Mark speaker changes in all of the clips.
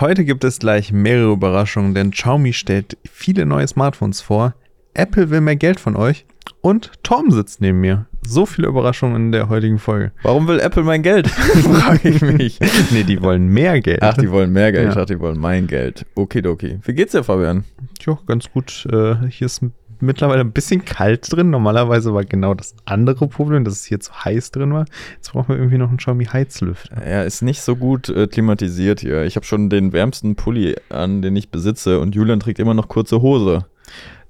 Speaker 1: Heute gibt es gleich mehrere Überraschungen, denn Xiaomi stellt viele neue Smartphones vor. Apple will mehr Geld von euch und Tom sitzt neben mir. So viele Überraschungen in der heutigen Folge.
Speaker 2: Warum will Apple mein Geld? Frage ich mich.
Speaker 1: nee, die wollen mehr Geld.
Speaker 2: Ach, die wollen mehr Geld.
Speaker 1: Ja.
Speaker 2: Ich dachte, die wollen mein Geld. Okidoki. Wie geht's dir, Fabian?
Speaker 1: Jo, ganz gut. Äh, hier ist mittlerweile ein bisschen kalt drin. Normalerweise war genau das andere Problem, dass es hier zu heiß drin war. Jetzt brauchen wir irgendwie noch einen Xiaomi Heizlüfter.
Speaker 2: Er ist nicht so gut äh, klimatisiert hier. Ich habe schon den wärmsten Pulli an, den ich besitze und Julian trägt immer noch kurze Hose.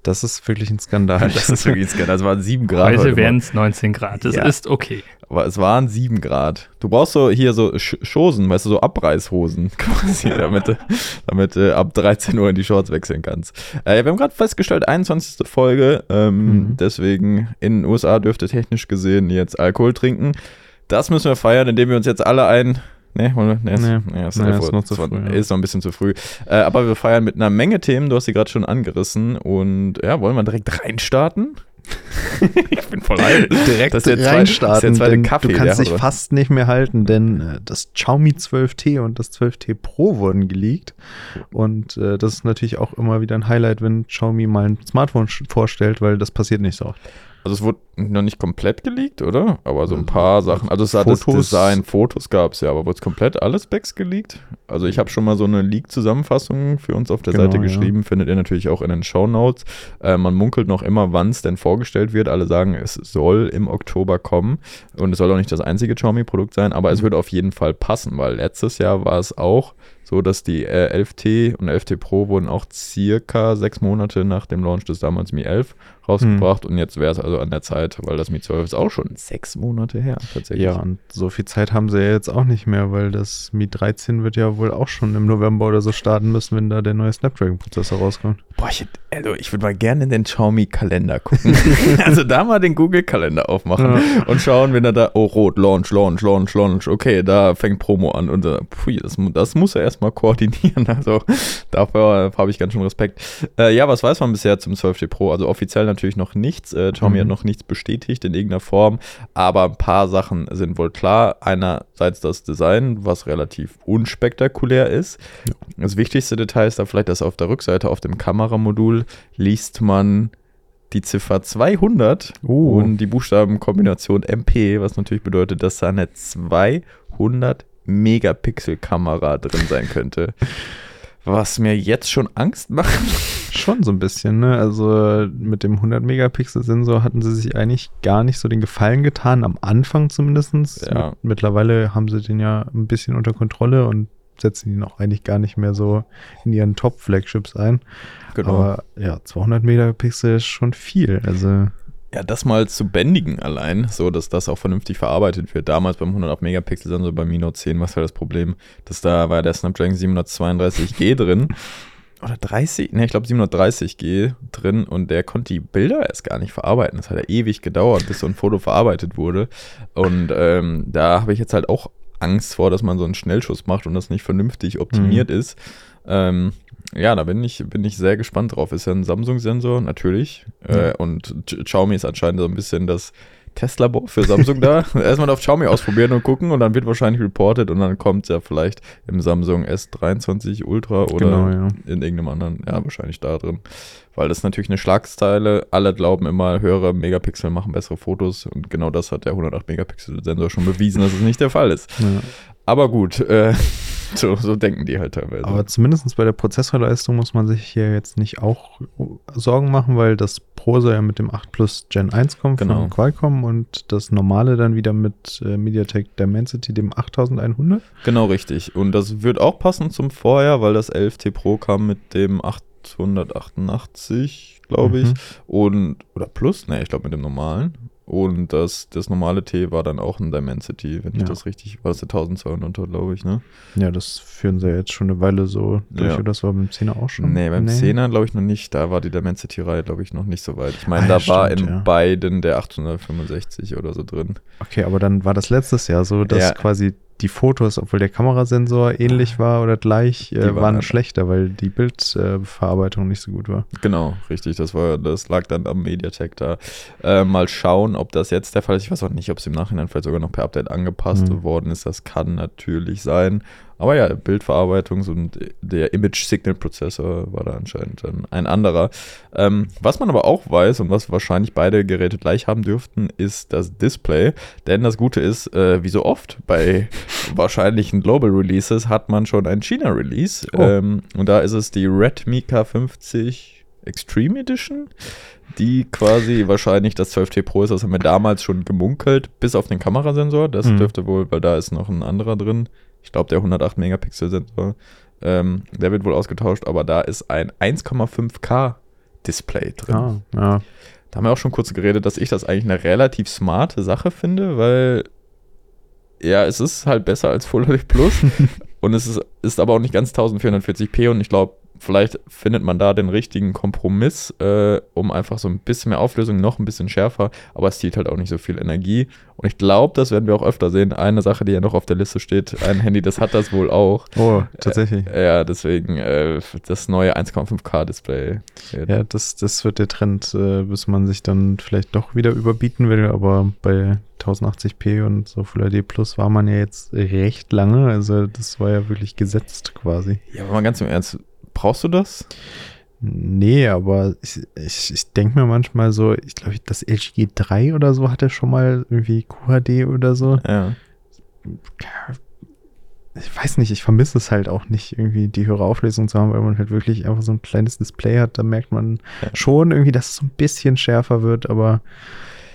Speaker 1: Das ist wirklich ein Skandal.
Speaker 2: Das ist wirklich ein Skandal. Es waren 7 Grad
Speaker 3: Heute
Speaker 2: heute
Speaker 3: wären es 19 Grad. Das
Speaker 2: Ja.
Speaker 3: ist okay.
Speaker 2: Aber es waren 7 Grad. Du brauchst so hier so Sch Schosen, weißt du, so Abreißhosen quasi, damit, du- damit du ab 13 Uhr in die Shorts wechseln kannst. Äh, wir haben gerade festgestellt, 21. Folge. Ähm,
Speaker 1: Mhm.
Speaker 2: Deswegen in den USA dürfte technisch gesehen jetzt Alkohol trinken. Das müssen wir feiern, indem wir uns jetzt alle ein. Nee, wollen wir? Nee, ist,
Speaker 1: Nee.
Speaker 2: nee, ist,
Speaker 1: Nee, ist noch zu früh, ja.
Speaker 2: Ist noch ein bisschen zu früh. Äh, aber wir feiern mit einer Menge Themen. Du hast sie gerade schon angerissen. Und ja, wollen wir direkt reinstarten? ich bin voll alt.
Speaker 1: direkt
Speaker 2: Das ist
Speaker 1: reinstarten,
Speaker 2: das ist Kaffee,
Speaker 1: du kannst dich fast nicht mehr halten, denn äh, das Xiaomi 12T und das 12T Pro wurden geleakt und äh, das ist natürlich auch immer wieder ein Highlight, wenn Xiaomi mal ein Smartphone vorstellt, weil das passiert nicht so oft.
Speaker 2: Also es wurde noch nicht komplett geleakt, oder? Aber so ein paar Sachen. Also es hat
Speaker 1: Fotos-
Speaker 2: das Design, Fotos gab es ja, aber wurde es komplett alle Specs geleakt? Also ich habe schon mal so eine Leak-Zusammenfassung für uns auf der
Speaker 1: Genau,
Speaker 2: Seite
Speaker 1: ja.
Speaker 2: geschrieben, findet ihr natürlich auch in den Show Notes. Äh, man munkelt noch immer, wann es denn vorgestellt wird. Alle sagen, es soll im Oktober kommen und es soll auch nicht das einzige Xiaomi-Produkt sein, aber
Speaker 1: Mhm.
Speaker 2: es wird auf jeden Fall passen, weil letztes Jahr war es auch so, dass die äh, 11T und 11T Pro wurden auch circa sechs Monate nach dem Launch des damals Mi 11 rausgebracht und jetzt wäre es also an der Zeit, weil das Mi 12 ist auch schon sechs Monate her tatsächlich.
Speaker 1: Ja, und so viel Zeit haben sie ja jetzt auch nicht mehr, weil das Mi 13 wird ja wohl auch schon im November oder so starten müssen, wenn da der neue Snapdragon-Prozessor rauskommt.
Speaker 2: Boah, ich, also ich würde mal gerne in den Xiaomi-Kalender gucken. also da mal den Google-Kalender aufmachen
Speaker 1: Ja.
Speaker 2: und schauen, wenn er da, oh rot, Launch, Launch, Launch, Launch, okay, da fängt Promo an und äh, pfui, das, das muss er erstmal koordinieren. Also dafür habe ich ganz schön Respekt. Äh, ja, was weiß man bisher zum 12T Pro? Also offiziell natürlich noch nichts. Äh, Xiaomi
Speaker 1: Mhm.
Speaker 2: hat noch nichts bestätigt in irgendeiner Form, aber ein paar Sachen sind wohl klar. Einerseits das Design, was relativ unspektakulär ist. Das wichtigste Detail ist da vielleicht, dass auf der Rückseite auf dem Kameramodul liest man die Ziffer 200
Speaker 1: Oh.
Speaker 2: und die Buchstabenkombination MP, was natürlich bedeutet, dass da eine 200 Megapixel Kamera drin sein könnte. Was mir jetzt schon Angst macht.
Speaker 1: Schon so ein bisschen, ne? Also mit dem 100-Megapixel-Sensor hatten sie sich eigentlich gar nicht so den Gefallen getan, am Anfang zumindest.
Speaker 2: Ja.
Speaker 1: Mit, mittlerweile haben sie den ja ein bisschen unter Kontrolle und setzen ihn auch eigentlich gar nicht mehr so in ihren Top-Flagships ein.
Speaker 2: Genau.
Speaker 1: Aber ja, 200 Megapixel ist schon viel. Also
Speaker 2: Ja, das mal zu bändigen allein, so dass das auch vernünftig verarbeitet wird. Damals beim 108 Megapixel Sensor bei Mi Note 10, was war das Problem? Dass da war der Snapdragon 732G drin. Oder 30? Ne, ich glaube 730G drin und der konnte die Bilder erst gar nicht verarbeiten. Das hat ja ewig gedauert, bis so ein Foto verarbeitet wurde. Und ähm, da habe ich jetzt halt auch Angst vor, dass man so einen Schnellschuss macht und das nicht vernünftig optimiert ist. Ähm, ja, da bin ich, bin ich sehr gespannt drauf. Ist ja ein Samsung-Sensor, natürlich. Äh, und Xiaomi ist anscheinend so ein bisschen das Testlabor für Samsung da. Erstmal auf Xiaomi ausprobieren und gucken und dann wird wahrscheinlich reported und dann kommt es ja vielleicht im Samsung S23 Ultra oder
Speaker 1: Genau, ja.
Speaker 2: in irgendeinem anderen, ja, wahrscheinlich da drin. Weil das ist natürlich eine Schlagzeile. Alle glauben immer, höhere Megapixel machen bessere Fotos und genau das hat der 108 Megapixel Sensor schon bewiesen, dass es nicht der Fall ist.
Speaker 1: ja.
Speaker 2: Aber gut, äh, so, so denken die halt teilweise.
Speaker 1: Aber zumindest bei der Prozessorleistung muss man sich hier jetzt nicht auch Sorgen machen, weil das Pro soll ja mit dem 8 Plus Gen 1 kommen
Speaker 2: Genau.
Speaker 1: von Qualcomm und das normale dann wieder mit äh, MediaTek Dimensity, dem 8100.
Speaker 2: Genau richtig. Und das wird auch passen zum Vorjahr, weil das 11T Pro kam mit dem 888, glaube ich.
Speaker 1: Mhm.
Speaker 2: Und, oder plus, ne, ich glaube mit dem normalen. Und das, das normale T war dann auch ein Dimensity, wenn ich
Speaker 1: Ja.
Speaker 2: das richtig, war das der 1200, glaube ich, ne?
Speaker 1: Ja, das führen sie ja jetzt schon eine Weile so durch,
Speaker 2: Ja.
Speaker 1: oder das war beim 10er auch schon?
Speaker 2: Nee, beim 10er glaube ich noch nicht. Da war die Dimensity-Reihe, glaube ich, noch nicht so weit. Ich meine,
Speaker 1: Ah,
Speaker 2: da war in
Speaker 1: stimmt, ja.
Speaker 2: beiden der 865 oder so drin.
Speaker 1: Okay, aber dann war das letztes Jahr so, dass quasi die Fotos, obwohl der Kamerasensor ähnlich war oder gleich, äh,
Speaker 2: waren
Speaker 1: waren schlechter, weil die Bildverarbeitung nicht so gut war.
Speaker 2: Genau, richtig. Das war, das lag dann am Mediatek da. Äh, mal schauen, ob das jetzt der Fall ist. Ich weiß auch nicht, ob es im Nachhinein vielleicht sogar noch per Update angepasst
Speaker 1: Mhm.
Speaker 2: worden ist. Das kann natürlich sein. Aber ja, Bildverarbeitungs- und der Image-Signal-Prozessor war da anscheinend dann ein anderer. Ähm, was man aber auch weiß und was wahrscheinlich beide Geräte gleich haben dürften, ist das Display. Denn das Gute ist, äh, wie so oft bei wahrscheinlichen Global Releases hat man schon ein China-Release. Oh. Ähm, und da ist es die Redmi K50 Extreme Edition die quasi wahrscheinlich das 12T Pro ist. Das haben wir damals schon gemunkelt, bis auf den Kamerasensor. Das mhm. dürfte wohl, weil da ist noch ein anderer drin. Ich glaube, der 108 Megapixel Sensor. Ähm, der wird wohl ausgetauscht, aber da ist ein 1,5K Display drin. Ah, ja. Da haben wir auch schon kurz geredet, dass ich das eigentlich eine relativ smarte Sache finde, weil ja, es ist halt besser als Full HD Plus und es ist, ist aber auch nicht ganz 1440p und ich glaube, vielleicht findet man da den richtigen Kompromiss, äh, um einfach so ein bisschen mehr Auflösung, noch ein bisschen schärfer, aber es zieht halt auch nicht so viel Energie. Und ich glaube, das werden wir auch öfter sehen. Eine Sache, die ja noch auf der Liste steht, ein Handy, das hat das wohl auch.
Speaker 1: Oh, tatsächlich.
Speaker 2: Äh, ja, deswegen äh, das neue 1,5K-Display.
Speaker 1: Ja, das, das wird der Trend, äh, bis man sich dann vielleicht doch wieder überbieten will, aber bei 1080p und so Full HD Plus war man ja jetzt recht lange, also das war ja wirklich gesetzt quasi.
Speaker 2: Ja, aber mal ganz im Ernst, Brauchst du das?
Speaker 1: Nee, aber ich, ich, ich denke mir manchmal so, ich glaube, das LG 3 oder so hatte schon mal irgendwie QHD oder so. Ja. Ich weiß nicht, ich vermisse es halt auch nicht, irgendwie die höhere Auflösung zu haben, weil man halt wirklich einfach so ein kleines Display hat. Da merkt man ja. schon irgendwie, dass es so ein bisschen schärfer wird, aber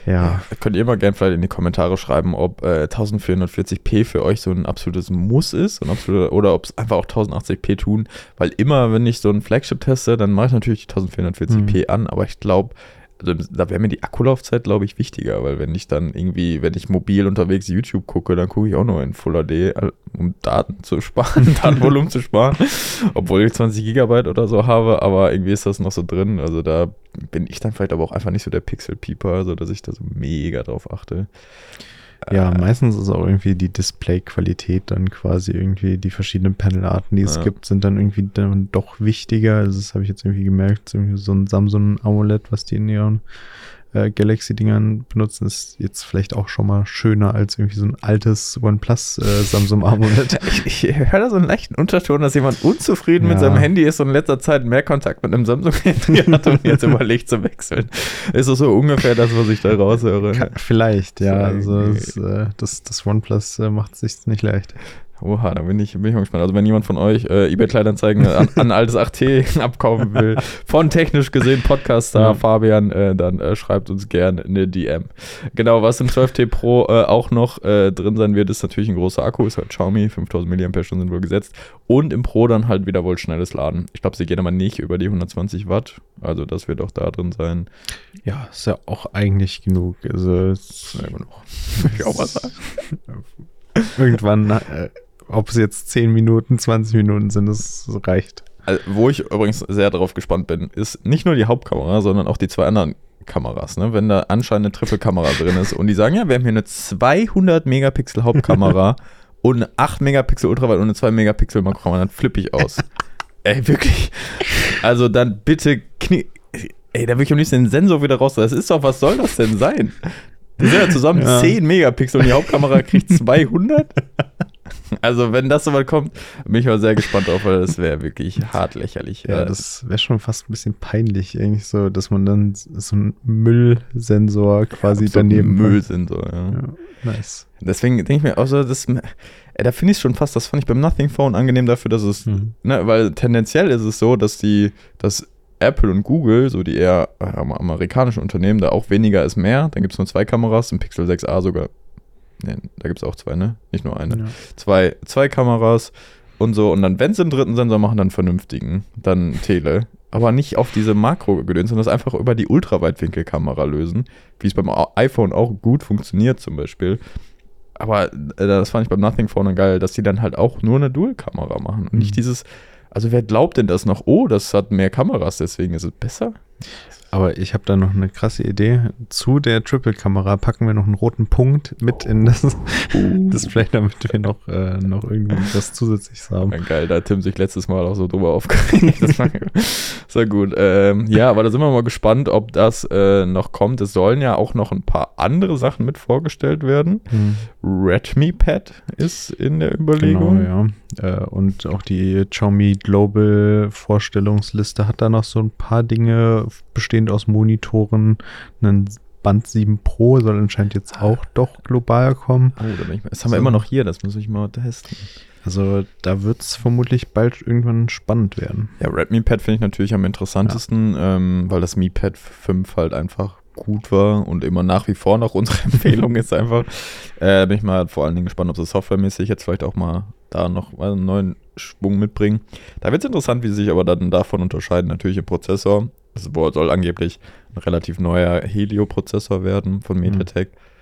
Speaker 1: ja.
Speaker 2: Könnt ihr mal gerne vielleicht in die Kommentare schreiben, ob äh, 1440p für euch so ein absolutes Muss ist und absolut, oder ob es einfach auch 1080p tun, weil immer, wenn ich so ein Flagship teste, dann mache ich natürlich 1440p mhm. an, aber ich glaube, also da wäre mir die Akkulaufzeit, glaube ich, wichtiger, weil wenn ich dann irgendwie, wenn ich mobil unterwegs YouTube gucke, dann gucke ich auch nur in Full HD, äh, um Daten zu sparen, Datenvolumen zu sparen, obwohl ich 20 Gigabyte oder so habe, aber irgendwie ist das noch so drin. Also da bin ich dann vielleicht aber auch einfach nicht so der Pixel-Peeper, so dass ich da so mega drauf achte.
Speaker 1: Ja, äh, meistens ist auch irgendwie die Display-Qualität dann quasi irgendwie die verschiedenen Panelarten, die es ja. gibt, sind dann irgendwie dann doch wichtiger. Also das habe ich jetzt irgendwie gemerkt. Irgendwie so ein Samsung AMOLED, was die in ihren äh, Galaxy-Dingern benutzen, ist jetzt vielleicht auch schon mal schöner als irgendwie so ein altes OnePlus äh, Samsung AMOLED.
Speaker 2: ich, ich höre da so einen leichten Unterton, dass jemand unzufrieden ja. mit seinem Handy ist und in letzter Zeit mehr Kontakt mit einem Samsung-Handy hat und jetzt überlegt zu wechseln. Ist das so ungefähr das, was ich da raushöre?
Speaker 1: vielleicht, ja. Also das, äh, das, das OnePlus äh, macht es sich nicht leicht.
Speaker 2: Oha, da bin ich, bin ich mal gespannt. Also wenn jemand von euch äh, eBay-Kleinanzeigen an, an altes 8T abkaufen will, von technisch gesehen Podcaster ja. Fabian, äh, dann äh, schreibt uns gerne eine DM. Genau, was im 12T Pro äh, auch noch äh, drin sein wird, ist natürlich ein großer Akku, ist halt Xiaomi, 5000 mAh sind wohl gesetzt. Und im Pro dann halt wieder wohl schnelles Laden. Ich glaube, sie gehen aber nicht über die 120 Watt, also das wird auch da drin sein.
Speaker 1: Ja, ist ja auch eigentlich genug. Also, ist ja, genug. ich auch was sagen. Irgendwann äh, ob es jetzt 10 Minuten, 20 Minuten sind, das reicht.
Speaker 2: Also, wo ich übrigens sehr darauf gespannt bin, ist nicht nur die Hauptkamera, sondern auch die zwei anderen Kameras. Ne? Wenn da anscheinend eine Triple-Kamera drin ist und die sagen, ja, wir haben hier eine 200 Megapixel Hauptkamera und eine 8 Megapixel Ultraweit und eine 2 Megapixel Makrokamera, dann flippe ich aus. Ey, wirklich. Also dann bitte knie. Ey, da will ich am liebsten den Sensor wieder raus. Das ist doch, was soll das denn sein? Die sind ja zusammen ja. 10 Megapixel und die Hauptkamera kriegt 200. Also, wenn das so weit kommt, bin ich mal sehr gespannt drauf, weil das wäre wirklich hart lächerlich.
Speaker 1: Ja, das wäre schon fast ein bisschen peinlich, eigentlich so, dass man dann so einen Müllsensor quasi ja, daneben.
Speaker 2: Müllsensor, ja. ja. Nice. Deswegen denke ich mir auch so, das, da finde ich es schon fast, das fand ich beim Nothing Phone angenehm dafür, dass es, mhm. ne, weil tendenziell ist es so, dass die, dass Apple und Google, so die eher äh, amerikanischen Unternehmen, da auch weniger ist mehr. Dann gibt es nur zwei Kameras, ein Pixel 6a sogar Nee, da gibt es auch zwei, ne? Nicht nur eine. Ja. Zwei, zwei Kameras und so. Und dann, wenn sie einen dritten Sensor machen, dann vernünftigen. Dann Tele. Aber nicht auf diese Makro-Gedöns, sondern das einfach über die Ultraweitwinkelkamera lösen. Wie es beim iPhone auch gut funktioniert, zum Beispiel. Aber äh, das fand ich beim Nothing Phone geil, dass die dann halt auch nur eine Dual-Kamera machen. Und mhm. nicht dieses. Also, wer glaubt denn das noch? Oh, das hat mehr Kameras, deswegen ist es besser?
Speaker 1: Aber ich habe da noch eine krasse Idee. Zu der Triple-Kamera packen wir noch einen roten Punkt mit oh. in das uh. Display, damit wir noch, äh, noch irgendwie was Zusätzliches haben. Ja,
Speaker 2: geil, da hat Tim sich letztes Mal auch so drüber aufgeregt. Das, das Sehr gut. Ähm, ja, aber da sind wir mal gespannt, ob das äh, noch kommt. Es sollen ja auch noch ein paar andere Sachen mit vorgestellt werden.
Speaker 1: Hm.
Speaker 2: Redmi Pad ist in der Überlegung.
Speaker 1: Genau, ja. Äh, und auch die Xiaomi Global Vorstellungsliste hat da noch so ein paar Dinge bestehend aus Monitoren. Ein Band 7 Pro soll anscheinend jetzt auch doch global kommen.
Speaker 2: Oh, da bin ich mal, das haben wir immer noch hier, das muss ich mal testen.
Speaker 1: Also da wird es vermutlich bald irgendwann spannend werden.
Speaker 2: Ja, Redmi Pad finde ich natürlich am interessantesten, ähm, weil das Mi Pad 5 halt einfach gut war und immer nach wie vor noch unsere Empfehlung ist einfach. Äh, bin ich mal vor allen Dingen gespannt, ob sie softwaremäßig jetzt vielleicht auch mal da noch einen neuen Schwung mitbringen. Da wird es interessant, wie sie sich aber dann davon unterscheiden. Natürlich im Prozessor. Es soll angeblich ein relativ neuer Helio-Prozessor werden von MediaTek. Mhm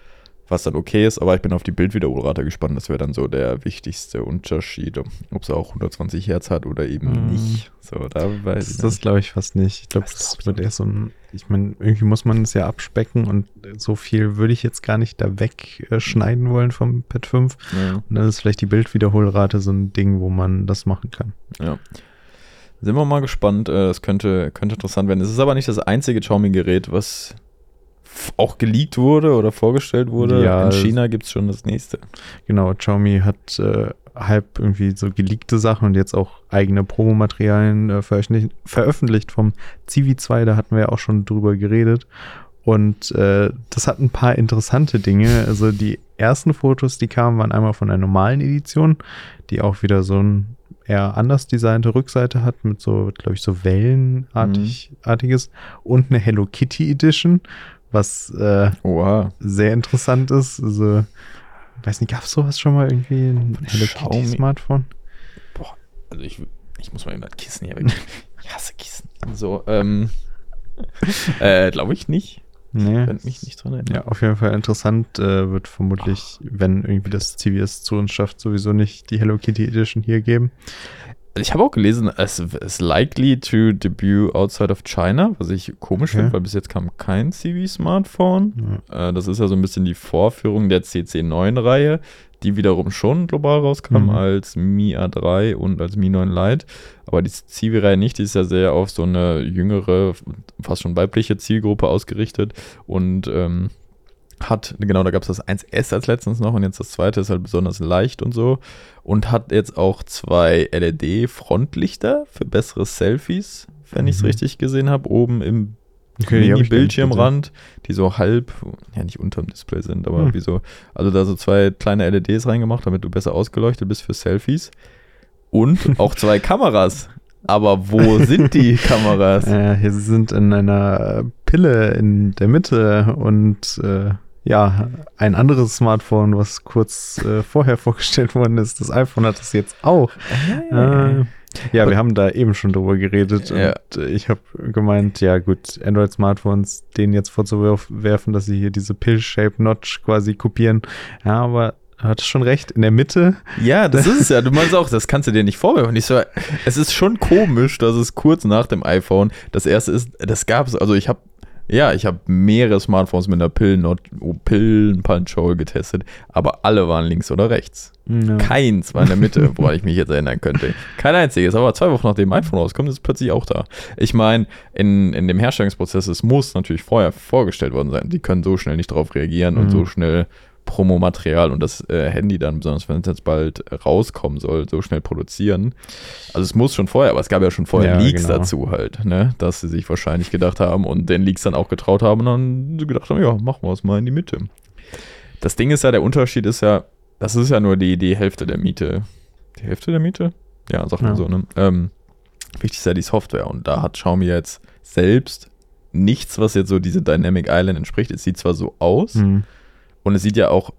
Speaker 2: was dann okay ist, aber ich bin auf die Bildwiederholrate gespannt. Das wäre dann so der wichtigste Unterschied, ob es auch 120 Hertz hat oder eben mm. nicht. So, da weiß
Speaker 1: das, ich Das glaube ich fast nicht. Ich glaube, das, das wird eher so ein, ich meine, irgendwie muss man es ja abspecken und so viel würde ich jetzt gar nicht da wegschneiden wollen vom Pad 5. Ja. Und dann ist vielleicht die Bildwiederholrate so ein Ding, wo man das machen kann.
Speaker 2: Ja. Sind wir mal gespannt. Es äh, könnte, könnte interessant werden. Es ist aber nicht das einzige Xiaomi-Gerät, was auch geleakt wurde oder vorgestellt wurde.
Speaker 1: Ja,
Speaker 2: in China gibt es schon das nächste.
Speaker 1: Genau, Xiaomi hat äh, halb irgendwie so geleakte Sachen und jetzt auch eigene Promomaterialien äh, veröffentlicht, veröffentlicht vom Civi 2, da hatten wir ja auch schon drüber geredet. Und äh, das hat ein paar interessante Dinge. Also die ersten Fotos, die kamen, waren einmal von einer normalen Edition, die auch wieder so ein eher anders designte Rückseite hat, mit so, glaube ich, so Wellenartiges mhm. und eine Hello Kitty Edition, was äh, sehr interessant ist. Also, weiß nicht, gab es sowas schon mal irgendwie? Ein Hello Kitty Smartphone?
Speaker 2: Boah, also ich, ich muss mal immer Kissen hier weg. ich hasse Kissen. So, ähm, äh, glaube ich nicht.
Speaker 1: Nee.
Speaker 2: Wenn mich nicht dran erinnern.
Speaker 1: Ja, auf jeden Fall interessant. Äh, wird vermutlich, wenn irgendwie das CVS zu uns schafft, sowieso nicht die Hello Kitty Edition hier geben
Speaker 2: ich habe auch gelesen, es ist likely to debut outside of China, was ich komisch okay. finde, weil bis jetzt kam kein CV-Smartphone. Ja. Äh, das ist ja so ein bisschen die Vorführung der CC9-Reihe, die wiederum schon global rauskam mhm. als Mi A3 und als Mi 9 Lite. Aber die CV-Reihe nicht, die ist ja sehr auf so eine jüngere, fast schon weibliche Zielgruppe ausgerichtet und ähm, hat, genau, da gab es das 1S als letztens noch und jetzt das zweite ist halt besonders leicht und so. Und hat jetzt auch zwei LED-Frontlichter für bessere Selfies, wenn mhm. ich es richtig gesehen habe, oben im okay, Mini-Bildschirmrand, die so halb, ja nicht unterm Display sind, aber mhm. wie so, also da so zwei kleine LEDs reingemacht, damit du besser ausgeleuchtet bist für Selfies. Und auch zwei Kameras. Aber wo sind die Kameras?
Speaker 1: Ja, hier sind in einer Pille in der Mitte und äh, ja, ein anderes Smartphone, was kurz äh, vorher vorgestellt worden ist, das iPhone hat es jetzt auch. Äh, ja, wir haben da eben schon drüber geredet ja. und ich habe gemeint, ja gut, Android-Smartphones denen jetzt vorzuwerfen, dass sie hier diese Pill-Shape-Notch quasi kopieren. Ja, aber hat schon recht, in der Mitte.
Speaker 2: Ja, das ist es ja. Du meinst auch, das kannst du dir nicht vorwerfen. Ich so, es ist schon komisch, dass es kurz nach dem iPhone das erste ist. Das gab es, also ich habe ja, ich habe mehrere Smartphones mit einer Pillen-Punch-Hole getestet, aber alle waren links oder rechts. Ja. Keins war in der Mitte, woran ich mich jetzt erinnern könnte. Kein einziges, aber zwei Wochen nachdem iPhone rauskommt, ist es plötzlich auch da. Ich meine, in, in dem Herstellungsprozess, es muss natürlich vorher vorgestellt worden sein. Die können so schnell nicht darauf reagieren mhm. und so schnell Promomaterial und das äh, Handy dann, besonders wenn es jetzt bald rauskommen soll, so schnell produzieren. Also es muss schon vorher, aber es gab ja schon vorher ja, Leaks genau. dazu halt, ne? Dass sie sich wahrscheinlich gedacht haben und den Leaks dann auch getraut haben und dann gedacht haben, ja, machen wir es mal in die Mitte. Das Ding ist ja, der Unterschied ist ja, das ist ja nur die, die Hälfte der Miete. Die Hälfte der Miete? Ja, sagt man ja. so, ne? Ähm, wichtig ist ja die Software und da hat Xiaomi jetzt selbst nichts, was jetzt so diese Dynamic Island entspricht. Es sieht zwar so aus, mhm und es sieht ja auch,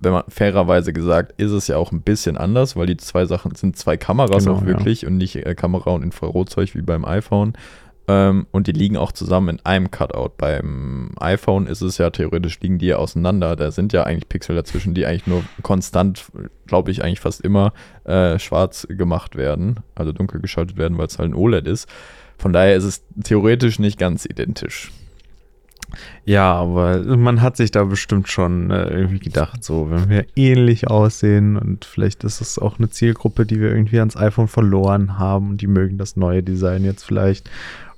Speaker 2: wenn man fairerweise gesagt, ist es ja auch ein bisschen anders, weil die zwei Sachen sind zwei Kameras genau, auch wirklich ja. und nicht äh, Kamera und Infrarotzeug wie beim iPhone. Ähm, und die liegen auch zusammen in einem Cutout. Beim iPhone ist es ja theoretisch, liegen die ja auseinander. Da sind ja eigentlich Pixel dazwischen, die eigentlich nur konstant, glaube ich, eigentlich fast immer äh, schwarz gemacht werden, also dunkel geschaltet werden, weil es halt ein OLED ist. Von daher ist es theoretisch nicht ganz identisch.
Speaker 1: Ja, aber man hat sich da bestimmt schon äh, irgendwie gedacht, so, wenn wir ähnlich aussehen und vielleicht ist es auch eine Zielgruppe, die wir irgendwie ans iPhone verloren haben und die mögen das neue Design jetzt vielleicht.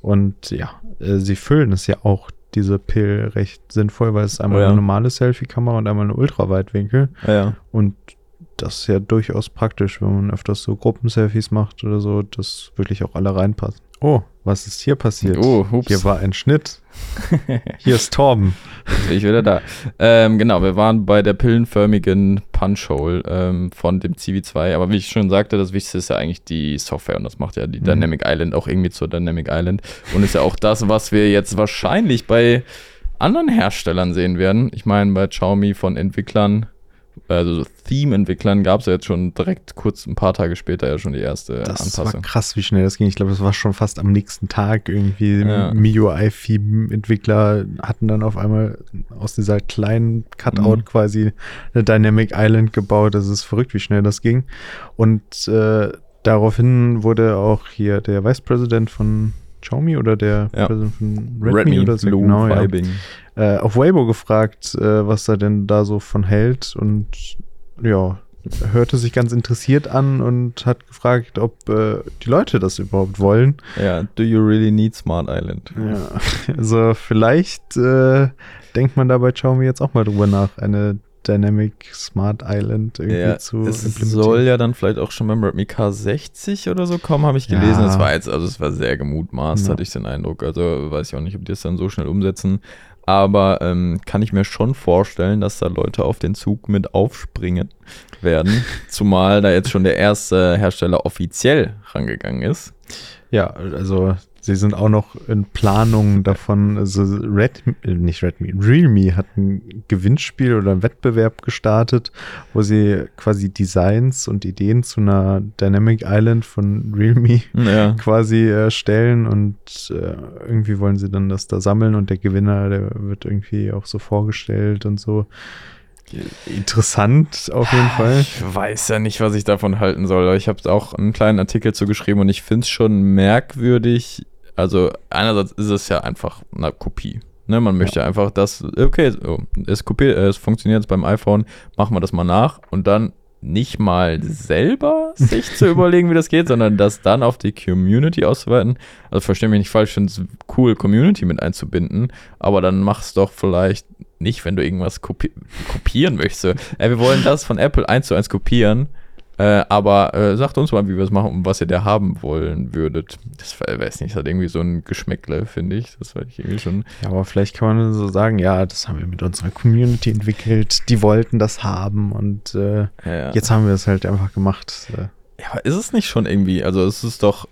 Speaker 1: Und ja, äh, sie füllen es ja auch, diese Pill, recht sinnvoll, weil es ist einmal
Speaker 2: Ja.
Speaker 1: eine normale Selfie-Kamera und einmal eine Ultraweitwinkel.
Speaker 2: Ja.
Speaker 1: Und das ist ja durchaus praktisch, wenn man öfters so Gruppenselfies macht oder so, dass wirklich auch alle reinpassen. Oh, was ist hier passiert?
Speaker 2: Oh, hups.
Speaker 1: Hier war ein Schnitt. Hier ist Torben.
Speaker 2: Ich wieder da. Ähm, genau, wir waren bei der pillenförmigen Punch-Hole ähm, von dem CV2. Aber wie ich schon sagte, das Wichtigste ist ja eigentlich die Software und das macht ja die
Speaker 1: Mhm.
Speaker 2: Dynamic Island auch irgendwie zur Dynamic Island und ist ja auch das, was wir jetzt wahrscheinlich bei anderen Herstellern sehen werden. Ich meine, bei Xiaomi von Entwicklern, also Theme-Entwicklern, gab es ja jetzt schon direkt kurz ein paar Tage später ja schon die erste
Speaker 1: Das war
Speaker 2: Anpassung.
Speaker 1: krass, wie schnell das ging. Ich glaube, das war schon fast am nächsten Tag irgendwie.
Speaker 2: Ja.
Speaker 1: MIUI-Theme-Entwickler hatten dann auf einmal aus dieser kleinen Cutout
Speaker 2: Mhm.
Speaker 1: quasi eine Dynamic Island gebaut. Das ist verrückt, wie schnell das ging. Und äh, daraufhin wurde auch hier der Vice President von Xiaomi oder der
Speaker 2: Ja.
Speaker 1: Von Redmi, oder so, genau, ja, äh, auf Weibo gefragt, äh, was er denn da so von hält und ja, hörte sich ganz interessiert an und hat gefragt, ob äh, die Leute das überhaupt wollen.
Speaker 2: Ja, do you really need Smart Island?
Speaker 1: Ja, also vielleicht äh, denkt man da bei Xiaomi jetzt auch mal drüber nach, eine Dynamic Smart Island irgendwie
Speaker 2: Ja,
Speaker 1: zu
Speaker 2: es
Speaker 1: implementieren.
Speaker 2: soll ja dann vielleicht auch schon beim Redmi K60 oder so kommen, habe ich gelesen.
Speaker 1: Ja.
Speaker 2: Das war jetzt, also es war sehr gemutmaßt,
Speaker 1: Ja.
Speaker 2: hatte ich den Eindruck. Also weiß ich auch nicht, ob die es dann so schnell umsetzen. Aber ähm, kann ich mir schon vorstellen, dass da Leute auf den Zug mit aufspringen werden. Zumal da jetzt schon der erste Hersteller offiziell rangegangen ist.
Speaker 1: Ja, also sie sind auch noch in Planung davon, also Red, äh, nicht Redmi, Realme hat ein Gewinnspiel oder einen Wettbewerb gestartet, wo sie quasi Designs und Ideen zu einer Dynamic Island von Realme
Speaker 2: Ja.
Speaker 1: quasi äh, stellen und äh, irgendwie wollen sie dann das da sammeln und der Gewinner, der wird irgendwie auch so vorgestellt und so. Interessant auf jeden Fall.
Speaker 2: Ich weiß ja nicht, was ich davon halten soll. Ich habe auch einen kleinen Artikel zu geschrieben und ich finde es schon merkwürdig. Also einerseits ist es ja einfach eine Kopie. Ne, man möchte einfach das, okay, so, es, kopiert, es funktioniert jetzt beim iPhone, machen wir das mal nach und dann nicht mal selber sich zu überlegen, wie das geht, sondern das dann auf die Community auszuweiten. Also verstehe mich nicht falsch, finde es cool, Community mit einzubinden, aber dann mach's doch vielleicht nicht, wenn du irgendwas kopi kopieren möchtest. Ey, wir wollen das von Apple eins zu eins kopieren, äh, aber äh, sagt uns mal, wie wir es machen und was ihr da haben wollen würdet. Das weiß nicht, das hat irgendwie so ein Geschmäckle, finde ich. Das war ich irgendwie schon.
Speaker 1: Ja, aber vielleicht kann man so sagen, ja, das haben wir mit unserer Community entwickelt, die wollten das haben und äh,
Speaker 2: Ja.
Speaker 1: jetzt haben wir es halt einfach gemacht. Äh,
Speaker 2: Ja, aber ist es nicht schon irgendwie, also es ist doch,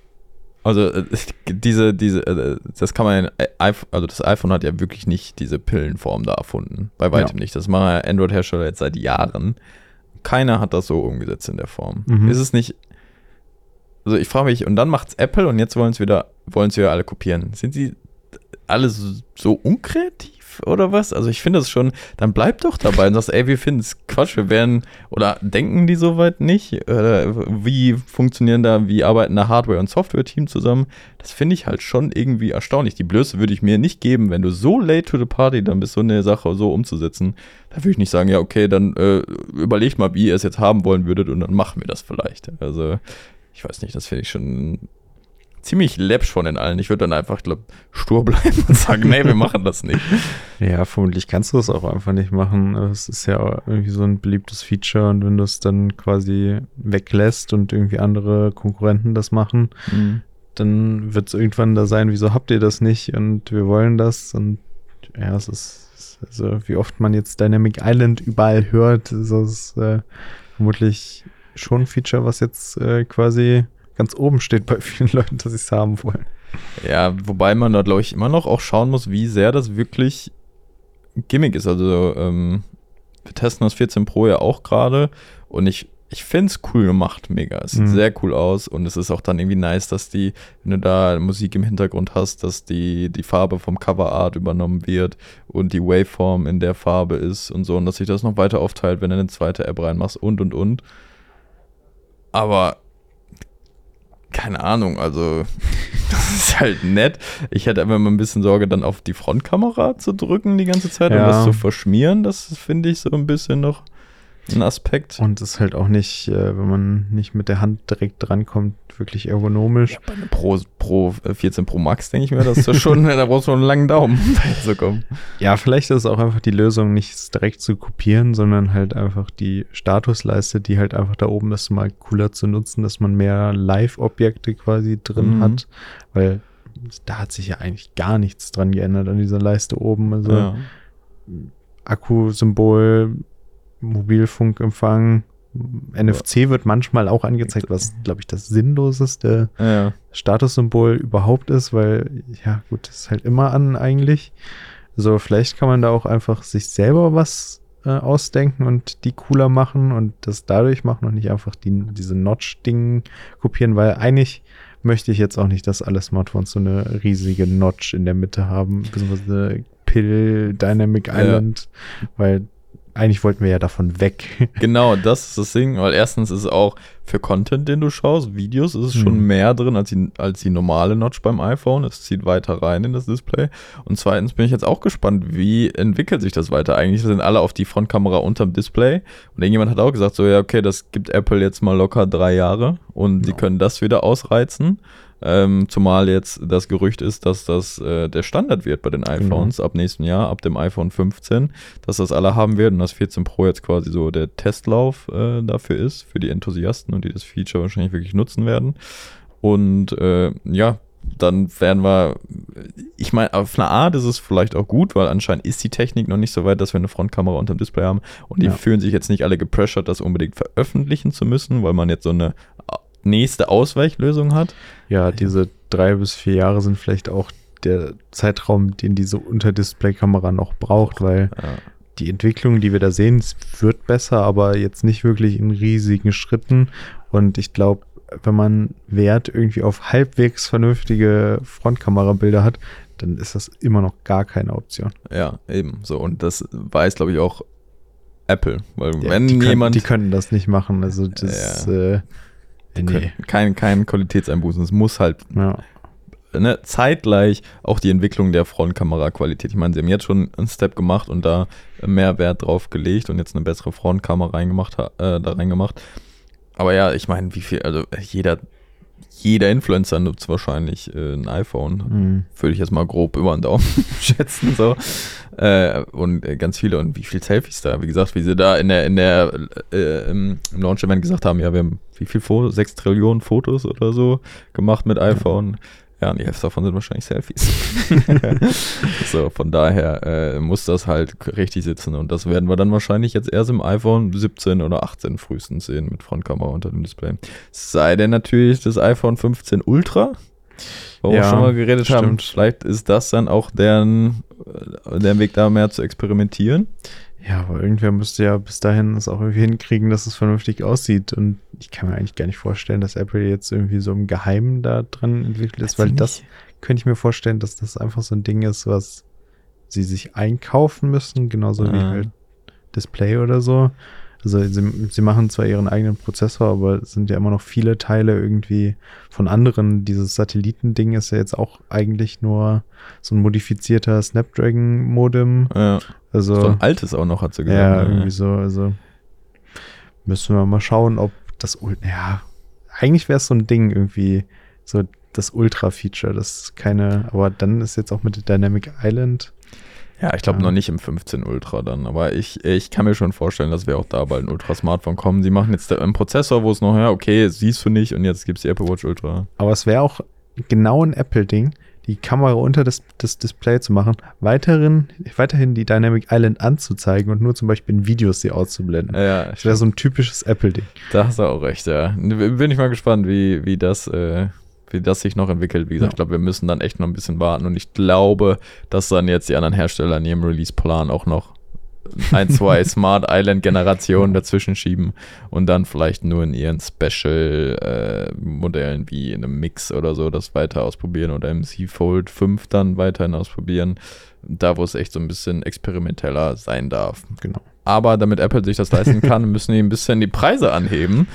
Speaker 2: also äh, es- diese, diese, äh, das kann man, iPhone- also das iPhone hat ja wirklich nicht diese Pillenform da erfunden. Bei weitem nicht. Das machen ja Android-Hersteller jetzt seit Jahren. Keiner hat das so umgesetzt in der Form.
Speaker 1: Mhm.
Speaker 2: Ist es nicht, also ich frage mich, und dann macht's Apple und jetzt wollen es wieder, wollen es wieder alle kopieren. Sind sie alle so, so unkreativ oder was? Also ich finde das schon, dann bleib doch dabei und sagst, ey, wir finden es Quatsch, wir werden, oder denken die soweit nicht? Oder wie funktionieren da, wie arbeiten da Hardware- und Software-Team zusammen? Das finde ich halt schon irgendwie erstaunlich. Die Blöße würde ich mir nicht geben, wenn du so late to the party dann bist, so eine Sache so umzusetzen. Da würde ich nicht sagen, ja, okay, dann äh, überlegt mal, wie ihr es jetzt haben wollen würdet und dann machen wir das vielleicht. Also, ich weiß nicht, das finde ich schon ziemlich läppsch von den allen. Ich würde dann einfach, glaube stur bleiben und sagen, nee, wir machen das nicht.
Speaker 1: ja, vermutlich kannst du es auch einfach nicht machen. Es ist ja irgendwie so ein beliebtes Feature und wenn du es dann quasi weglässt und irgendwie andere Konkurrenten das machen,
Speaker 2: Mhm.
Speaker 1: dann wird es irgendwann da sein, wieso habt ihr das nicht und wir wollen das und ja, es ist, also wie oft man jetzt Dynamic Island überall hört, ist es äh, vermutlich schon ein Feature, was jetzt äh, quasi ganz oben steht bei vielen Leuten, dass sie es haben wollen.
Speaker 2: Ja, wobei man da, glaube ich, immer noch auch schauen muss, wie sehr das wirklich Gimmick ist. Also, ähm, wir testen das 14 Pro ja auch gerade und ich, ich finde es cool gemacht, mega. Es sieht
Speaker 1: Mhm.
Speaker 2: sehr cool aus und es ist auch dann irgendwie nice, dass die, wenn du da Musik im Hintergrund hast, dass die, die Farbe vom Coverart übernommen wird und die Waveform in der Farbe ist und so und dass sich das noch weiter aufteilt, wenn du eine zweite App reinmachst und und und. Aber keine Ahnung, also das ist halt nett. Ich hätte immer ein bisschen Sorge, dann auf die Frontkamera zu drücken die ganze Zeit ja. und das zu verschmieren. Das finde ich so ein bisschen noch ein Aspekt.
Speaker 1: Und ist halt auch nicht, äh, wenn man nicht mit der Hand direkt drankommt, wirklich ergonomisch. Ja,
Speaker 2: Pro, Pro 14 äh, Pro Max denke ich mir, das ist schon, da brauchst du einen langen Daumen, um da hinzukommen.
Speaker 1: Ja, vielleicht ist es auch einfach die Lösung, nicht direkt zu kopieren, sondern halt einfach die Statusleiste, die halt einfach da oben ist, mal cooler zu nutzen, dass man mehr Live-Objekte quasi drin mhm. hat, weil da hat sich ja eigentlich gar nichts dran geändert an dieser Leiste oben. Also ja. Akkusymbol, Mobilfunkempfang. NFC wird manchmal auch angezeigt, was, glaube ich, das sinnloseste ja. Statussymbol überhaupt ist, weil, ja, gut, das ist halt immer an eigentlich. So, vielleicht kann man da auch einfach sich selber was äh, ausdenken und die cooler machen und das dadurch machen und nicht einfach die, diese Notch-Ding kopieren, weil eigentlich möchte ich jetzt auch nicht, dass alle Smartphones so eine riesige Notch in der Mitte haben, beziehungsweise Pill, Dynamic Island, ja. weil eigentlich wollten wir ja davon weg.
Speaker 2: Genau, das ist das Ding, weil erstens ist es auch für Content, den du schaust, Videos, ist es hm. schon mehr drin als die, als die normale Notch beim iPhone. Es zieht weiter rein in das Display. Und zweitens bin ich jetzt auch gespannt, wie entwickelt sich das weiter? Eigentlich sind alle auf die Frontkamera unterm Display. Und irgendjemand hat auch gesagt, so, ja, okay, das gibt Apple jetzt mal locker drei Jahre und sie können das wieder ausreizen. Ähm, zumal jetzt das Gerücht ist, dass das äh, der Standard wird bei den genau. iPhones genau. ab nächstem Jahr, ab dem iPhone 15, dass das alle haben werden und das 14 Pro jetzt quasi so der Testlauf äh, dafür ist, für die Enthusiasten und die das Feature wahrscheinlich wirklich nutzen werden. Und äh, ja, dann werden wir, ich meine, auf eine Art ist es vielleicht auch gut, weil anscheinend ist die Technik noch nicht so weit, dass wir eine Frontkamera unter dem Display haben und die ja. fühlen sich jetzt nicht alle gepressured, das unbedingt veröffentlichen zu müssen, weil man jetzt so eine nächste Ausweichlösung hat.
Speaker 1: Ja, diese drei bis vier Jahre sind vielleicht auch der Zeitraum, den diese Unterdisplay-Kamera noch braucht, weil ja. die Entwicklung, die wir da sehen, wird besser, aber jetzt nicht wirklich in riesigen Schritten. Und ich glaube, wenn man Wert irgendwie auf halbwegs vernünftige Frontkamerabilder hat, dann ist das immer noch gar keine Option.
Speaker 2: Ja, eben so. Und das weiß, glaube ich, auch Apple. Weil ja, wenn
Speaker 1: die
Speaker 2: jemand.
Speaker 1: Können, die können das nicht machen. Also das. Ja. Äh,
Speaker 2: Nee. Kein, kein Qualitätseinbußen. Es muss halt ja. ne, zeitgleich auch die Entwicklung der Frontkamera-Qualität. Ich meine, sie haben jetzt schon einen Step gemacht und da mehr Wert drauf gelegt und jetzt eine bessere Frontkamera reingemacht, äh, da reingemacht. Aber ja, ich meine, wie viel, also jeder jeder Influencer nutzt wahrscheinlich äh, ein iPhone. Mhm. Würde ich jetzt mal grob über den Daumen schätzen. So. Äh, und äh, ganz viele. Und wie viele Selfies da? Wie gesagt, wie sie da in der, in der äh, im, Launch-Event gesagt haben, ja, wir haben wie viel Fotos? Sechs Trillionen Fotos oder so gemacht mit iPhone. Mhm. Ja, und die Hälfte davon sind wahrscheinlich Selfies. so, von daher äh, muss das halt richtig sitzen. Und das werden wir dann wahrscheinlich jetzt erst im iPhone 17 oder 18 frühestens sehen mit Frontkamera unter dem Display. Sei denn natürlich das iPhone 15 Ultra, wo ja, wir schon mal geredet stimmt. haben. Vielleicht ist das dann auch deren, äh, der Weg da mehr zu experimentieren.
Speaker 1: Ja, aber irgendwer müsste ja bis dahin es auch irgendwie hinkriegen, dass es vernünftig aussieht. Und ich kann mir eigentlich gar nicht vorstellen, dass Apple jetzt irgendwie so im Geheimen da dran entwickelt ist, weil das könnte ich mir vorstellen, dass das einfach so ein Ding ist, was sie sich einkaufen müssen, genauso ah. wie halt Display oder so. Also sie, sie machen zwar ihren eigenen Prozessor, aber es sind ja immer noch viele Teile irgendwie von anderen. Dieses Satellitending ist ja jetzt auch eigentlich nur so ein modifizierter Snapdragon-Modem.
Speaker 2: Ja. Also, so ein altes auch noch, hat sie
Speaker 1: gesagt. Ja, ne? irgendwie so. Also müssen wir mal schauen, ob das, ja, eigentlich wäre es so ein Ding irgendwie, so das Ultra-Feature, das keine, aber dann ist jetzt auch mit der Dynamic Island.
Speaker 2: Ja, ich glaube ja. noch nicht im 15 Ultra dann, aber ich, ich kann mir schon vorstellen, dass wir auch da bald ein Ultra-Smartphone kommen. Sie machen jetzt einen Prozessor, wo es noch, ja, okay, siehst du nicht und jetzt gibt es die Apple Watch Ultra.
Speaker 1: Aber es wäre auch genau ein Apple-Ding, die Kamera unter das, das Display zu machen, weiterhin, weiterhin die Dynamic Island anzuzeigen und nur zum Beispiel in Videos sie auszublenden.
Speaker 2: Ja,
Speaker 1: das wäre so ein typisches Apple-Ding.
Speaker 2: Da hast du auch recht, ja. Bin ich mal gespannt, wie, wie das, äh, wie das sich noch entwickelt. Wie gesagt, ja. ich glaube, wir müssen dann echt noch ein bisschen warten und ich glaube, dass dann jetzt die anderen Hersteller in ihrem Release-Plan auch noch ein, zwei Smart Island Generationen dazwischen schieben und dann vielleicht nur in ihren Special äh, Modellen wie in einem Mix oder so das weiter ausprobieren oder im Z Fold 5 dann weiterhin ausprobieren. Da, wo es echt so ein bisschen experimenteller sein darf.
Speaker 1: Genau.
Speaker 2: Aber damit Apple sich das leisten kann, müssen die ein bisschen die Preise anheben.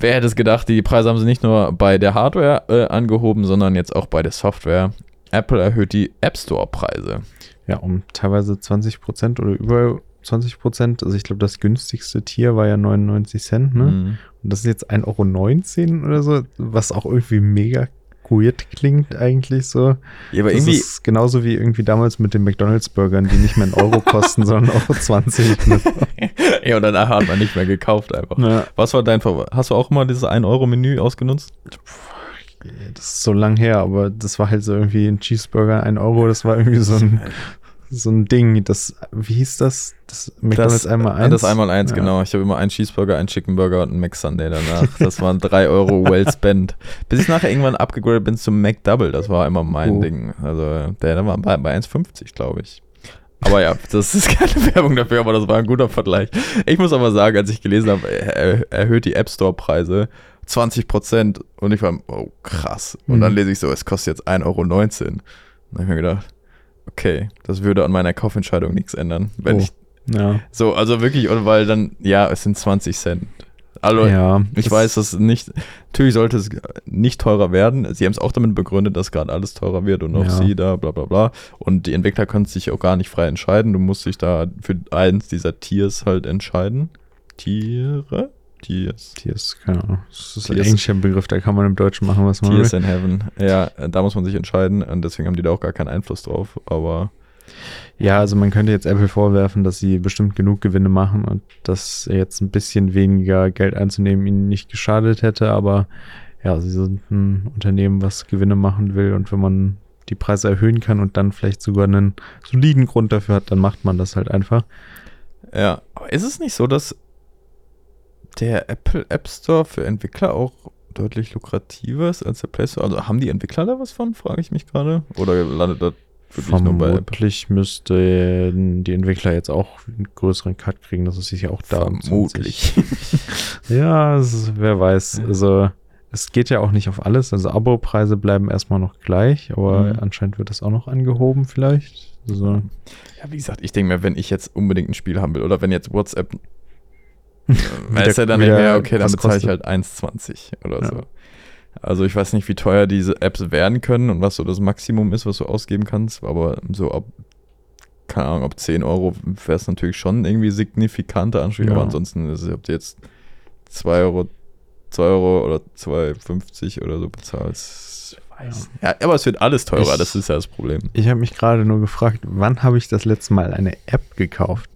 Speaker 2: Wer hätte es gedacht, die Preise haben sie nicht nur bei der Hardware äh, angehoben, sondern jetzt auch bei der Software. Apple erhöht die App Store-Preise.
Speaker 1: Ja, um teilweise 20 Prozent oder über 20 Prozent. Also ich glaube, das günstigste Tier war ja 99 Cent, ne?
Speaker 2: Mhm.
Speaker 1: Und das ist jetzt 1,19 Euro oder so, was auch irgendwie mega weird klingt eigentlich so.
Speaker 2: Ja, aber
Speaker 1: das
Speaker 2: irgendwie,
Speaker 1: ist genauso wie irgendwie damals mit den McDonalds-Burgern, die nicht mehr einen Euro kosten, sondern Euro 20. Ne?
Speaker 2: ja, und danach hat man nicht mehr gekauft einfach.
Speaker 1: Ja.
Speaker 2: Was war dein Favorit? Hast du auch mal dieses 1-Euro-Menü ausgenutzt?
Speaker 1: Das ist so lang her, aber das war halt so irgendwie ein Cheeseburger, ein Euro, das war irgendwie so ein, so ein Ding. Das, wie hieß das? Das McDonalds einmal
Speaker 2: äh,
Speaker 1: eins.
Speaker 2: Das einmal eins,
Speaker 1: Ja.
Speaker 2: genau. Ich habe immer einen Cheeseburger, einen Chicken Burger und einen Mac Sunday danach. Das waren 3 Euro well spent. Bis ich nachher irgendwann abgegradet bin zum Mac Double. Das war immer mein
Speaker 1: Oh.
Speaker 2: Ding. Also der war bei, bei 1,50, glaube ich. Aber ja, das ist keine Werbung dafür, aber das war ein guter Vergleich. Ich muss aber sagen, als ich gelesen habe, er erhöht die App Store Preise 20 Prozent und ich war, oh krass. Und
Speaker 1: Mhm.
Speaker 2: dann lese ich so, es kostet jetzt 1,19 Euro. Und dann habe ich mir gedacht, okay, das würde an meiner Kaufentscheidung nichts ändern, wenn
Speaker 1: Oh.
Speaker 2: ich
Speaker 1: Ja.
Speaker 2: so, also wirklich, und weil dann, ja, es sind 20 Cent. Also,
Speaker 1: ja,
Speaker 2: ich
Speaker 1: das-
Speaker 2: weiß, dass nicht, natürlich sollte es nicht teurer werden. Sie haben es auch damit begründet, dass gerade alles teurer wird und auch
Speaker 1: Ja.
Speaker 2: sie da, bla bla bla. Und die Entwickler können sich auch gar nicht frei entscheiden. Du musst dich da für eins dieser Tiers halt entscheiden. Tiere? Tiers,
Speaker 1: keine Ahnung. Das ist ein englischer Begriff, da kann man im Deutschen machen, was man
Speaker 2: Tiers
Speaker 1: will.
Speaker 2: in Heaven. Ja, da muss man sich entscheiden und deswegen haben die da auch gar keinen Einfluss drauf. Aber
Speaker 1: Ja, also man könnte jetzt Apple vorwerfen, dass sie bestimmt genug Gewinne machen und dass jetzt ein bisschen weniger Geld einzunehmen ihnen nicht geschadet hätte, aber ja, sie sind ein Unternehmen, was Gewinne machen will und wenn man die Preise erhöhen kann und dann vielleicht sogar einen soliden Grund dafür hat, dann macht man das halt einfach.
Speaker 2: Ja, aber ist es nicht so, dass der Apple App Store für Entwickler auch deutlich lukrativer ist als der Play Store? Also haben die Entwickler da was von, frage ich mich gerade? Oder landet das wirklich nur bei?
Speaker 1: Vermutlich müssten die Entwickler jetzt auch einen größeren Cut kriegen, das ist sicher auch da. 20.
Speaker 2: Vermutlich.
Speaker 1: Ja, es ist, wer weiß.
Speaker 2: Ja.
Speaker 1: Also es geht ja auch nicht auf alles. Also Abo-Preise bleiben erstmal noch gleich, aber
Speaker 2: Mhm.
Speaker 1: anscheinend wird das auch noch angehoben vielleicht. Also,
Speaker 2: Ja, wie gesagt, ich denke mir, wenn ich jetzt unbedingt ein Spiel haben will oder wenn jetzt WhatsApp, weißt du, dann ich mir, okay, dann bezahle ich halt 1,20 oder
Speaker 1: Ja.
Speaker 2: so. Also ich weiß nicht, wie teuer diese Apps werden können und was so das Maximum ist, was du ausgeben kannst, aber so ab, keine Ahnung, ab 10 Euro wäre es natürlich schon irgendwie signifikanter Anstieg,
Speaker 1: Ja.
Speaker 2: aber ansonsten ist es, ob du jetzt 2 Euro, 2 Euro oder 2,50 oder so bezahlst. Weiß. Ja. aber es wird alles teurer,
Speaker 1: Ich-
Speaker 2: das ist ja das Problem.
Speaker 1: ich habe mich gerade nur gefragt, wann habe ich das letzte Mal eine App gekauft?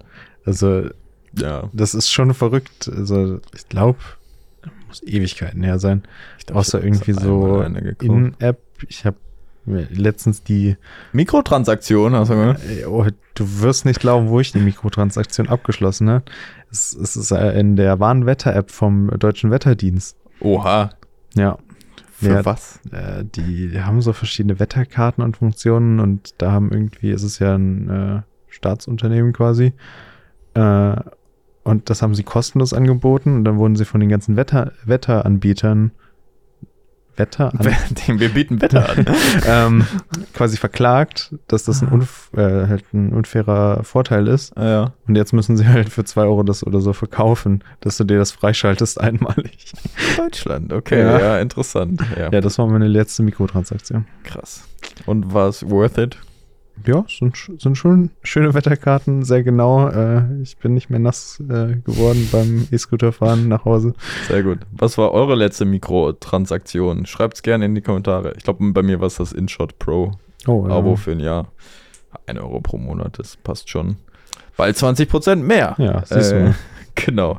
Speaker 1: Also
Speaker 2: Ja.
Speaker 1: das ist schon verrückt. Also ich glaube, muss Ewigkeiten her sein.
Speaker 2: Ich glaub,
Speaker 1: Außer irgendwie so in-App. Ich habe letztens die
Speaker 2: Mikrotransaktion, hast du gehört?
Speaker 1: Äh, Oh, du wirst nicht glauben, wo ich die Mikrotransaktion abgeschlossen habe. Es, es ist äh, in der Warnwetter-App vom Deutschen Wetterdienst.
Speaker 2: Oha.
Speaker 1: Ja.
Speaker 2: Für
Speaker 1: Ja.
Speaker 2: was?
Speaker 1: Äh, die, die haben so verschiedene Wetterkarten und Funktionen und da haben irgendwie, es ist ja ein äh, Staatsunternehmen quasi. Äh, und das haben sie kostenlos angeboten und dann wurden sie von den ganzen Wetter, Wetteranbietern Wetter
Speaker 2: Wir bieten Wetter an.
Speaker 1: ähm, quasi verklagt, dass das ein, unf äh, halt ein unfairer Vorteil ist.
Speaker 2: Ah, ja.
Speaker 1: Und jetzt müssen sie halt für 2 Euro das oder so verkaufen, dass du dir das freischaltest einmalig.
Speaker 2: Deutschland, okay,
Speaker 1: Ja.
Speaker 2: ja, interessant. Ja,
Speaker 1: Ja, das war meine letzte Mikrotransaktion.
Speaker 2: krass. Und war es worth it?
Speaker 1: Ja, sind, sind schon schöne Wetterkarten, sehr genau. Äh, ich bin nicht mehr nass äh, geworden beim E-Scooter-Fahren nach Hause.
Speaker 2: Sehr gut. Was war eure letzte Mikrotransaktion? Schreibt es gerne in die Kommentare. Ich glaube, bei mir war es das InShot Pro
Speaker 1: Oh,
Speaker 2: Abo für ein Jahr. 1 Euro pro Monat, das passt schon. Bald 20% mehr.
Speaker 1: Ja, siehst du
Speaker 2: Äh, genau.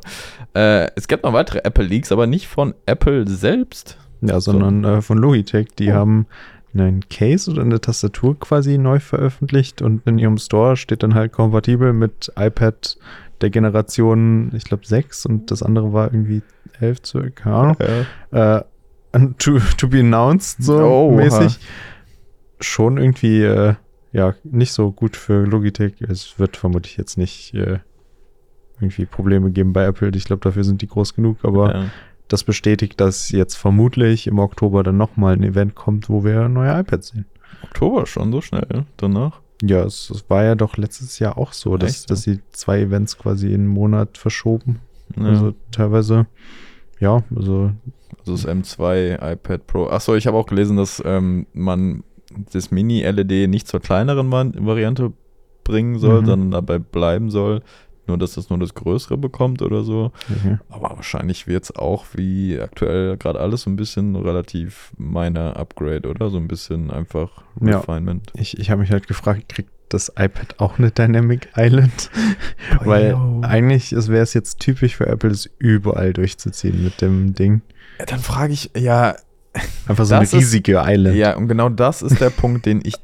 Speaker 2: Äh, es gibt noch weitere Apple Leaks, aber nicht von Apple selbst.
Speaker 1: Ja, sondern äh, von Logitech. Die
Speaker 2: Oh.
Speaker 1: haben einen Case oder eine Tastatur quasi neu veröffentlicht und in ihrem Store steht dann halt kompatibel mit iPad der Generation, ich glaube, 6 und das andere war irgendwie 11, zu- keine Ahnung. Äh, and to, to be announced, so
Speaker 2: Oha.
Speaker 1: mäßig. Schon irgendwie, äh, ja, nicht so gut für Logitech. Es wird vermutlich jetzt nicht äh, irgendwie Probleme geben bei Apple. Ich glaube, dafür sind die groß genug, aber
Speaker 2: Ja.
Speaker 1: Das bestätigt, dass jetzt vermutlich im Oktober dann nochmal ein Event kommt, wo wir neue iPads sehen.
Speaker 2: Oktober schon so schnell danach.
Speaker 1: Ja, es, es war ja doch letztes Jahr auch so, dass,
Speaker 2: Echt?
Speaker 1: dass sie zwei Events quasi in einen Monat verschoben.
Speaker 2: Ja.
Speaker 1: Also teilweise, ja, also.
Speaker 2: Also das M2 iPad Pro. Achso, ich habe auch gelesen, dass ähm, man das Mini-LED nicht zur kleineren Variante bringen soll, mhm. sondern dabei bleiben soll. Nur, dass das nur das Größere bekommt oder so. Mhm. Aber wahrscheinlich wird es auch wie aktuell gerade alles so ein bisschen relativ meiner Upgrade, oder? So ein bisschen einfach
Speaker 1: Refinement. Ja, ich ich habe mich halt gefragt, kriegt das iPad auch eine Dynamic Island? Weil yo. eigentlich wäre es jetzt typisch für Apple, es überall durchzuziehen mit dem Ding.
Speaker 2: Ja, dann frage ich, ja.
Speaker 1: Einfach so eine riesige ist, Island.
Speaker 2: Ja, und genau das ist der Punkt, den ich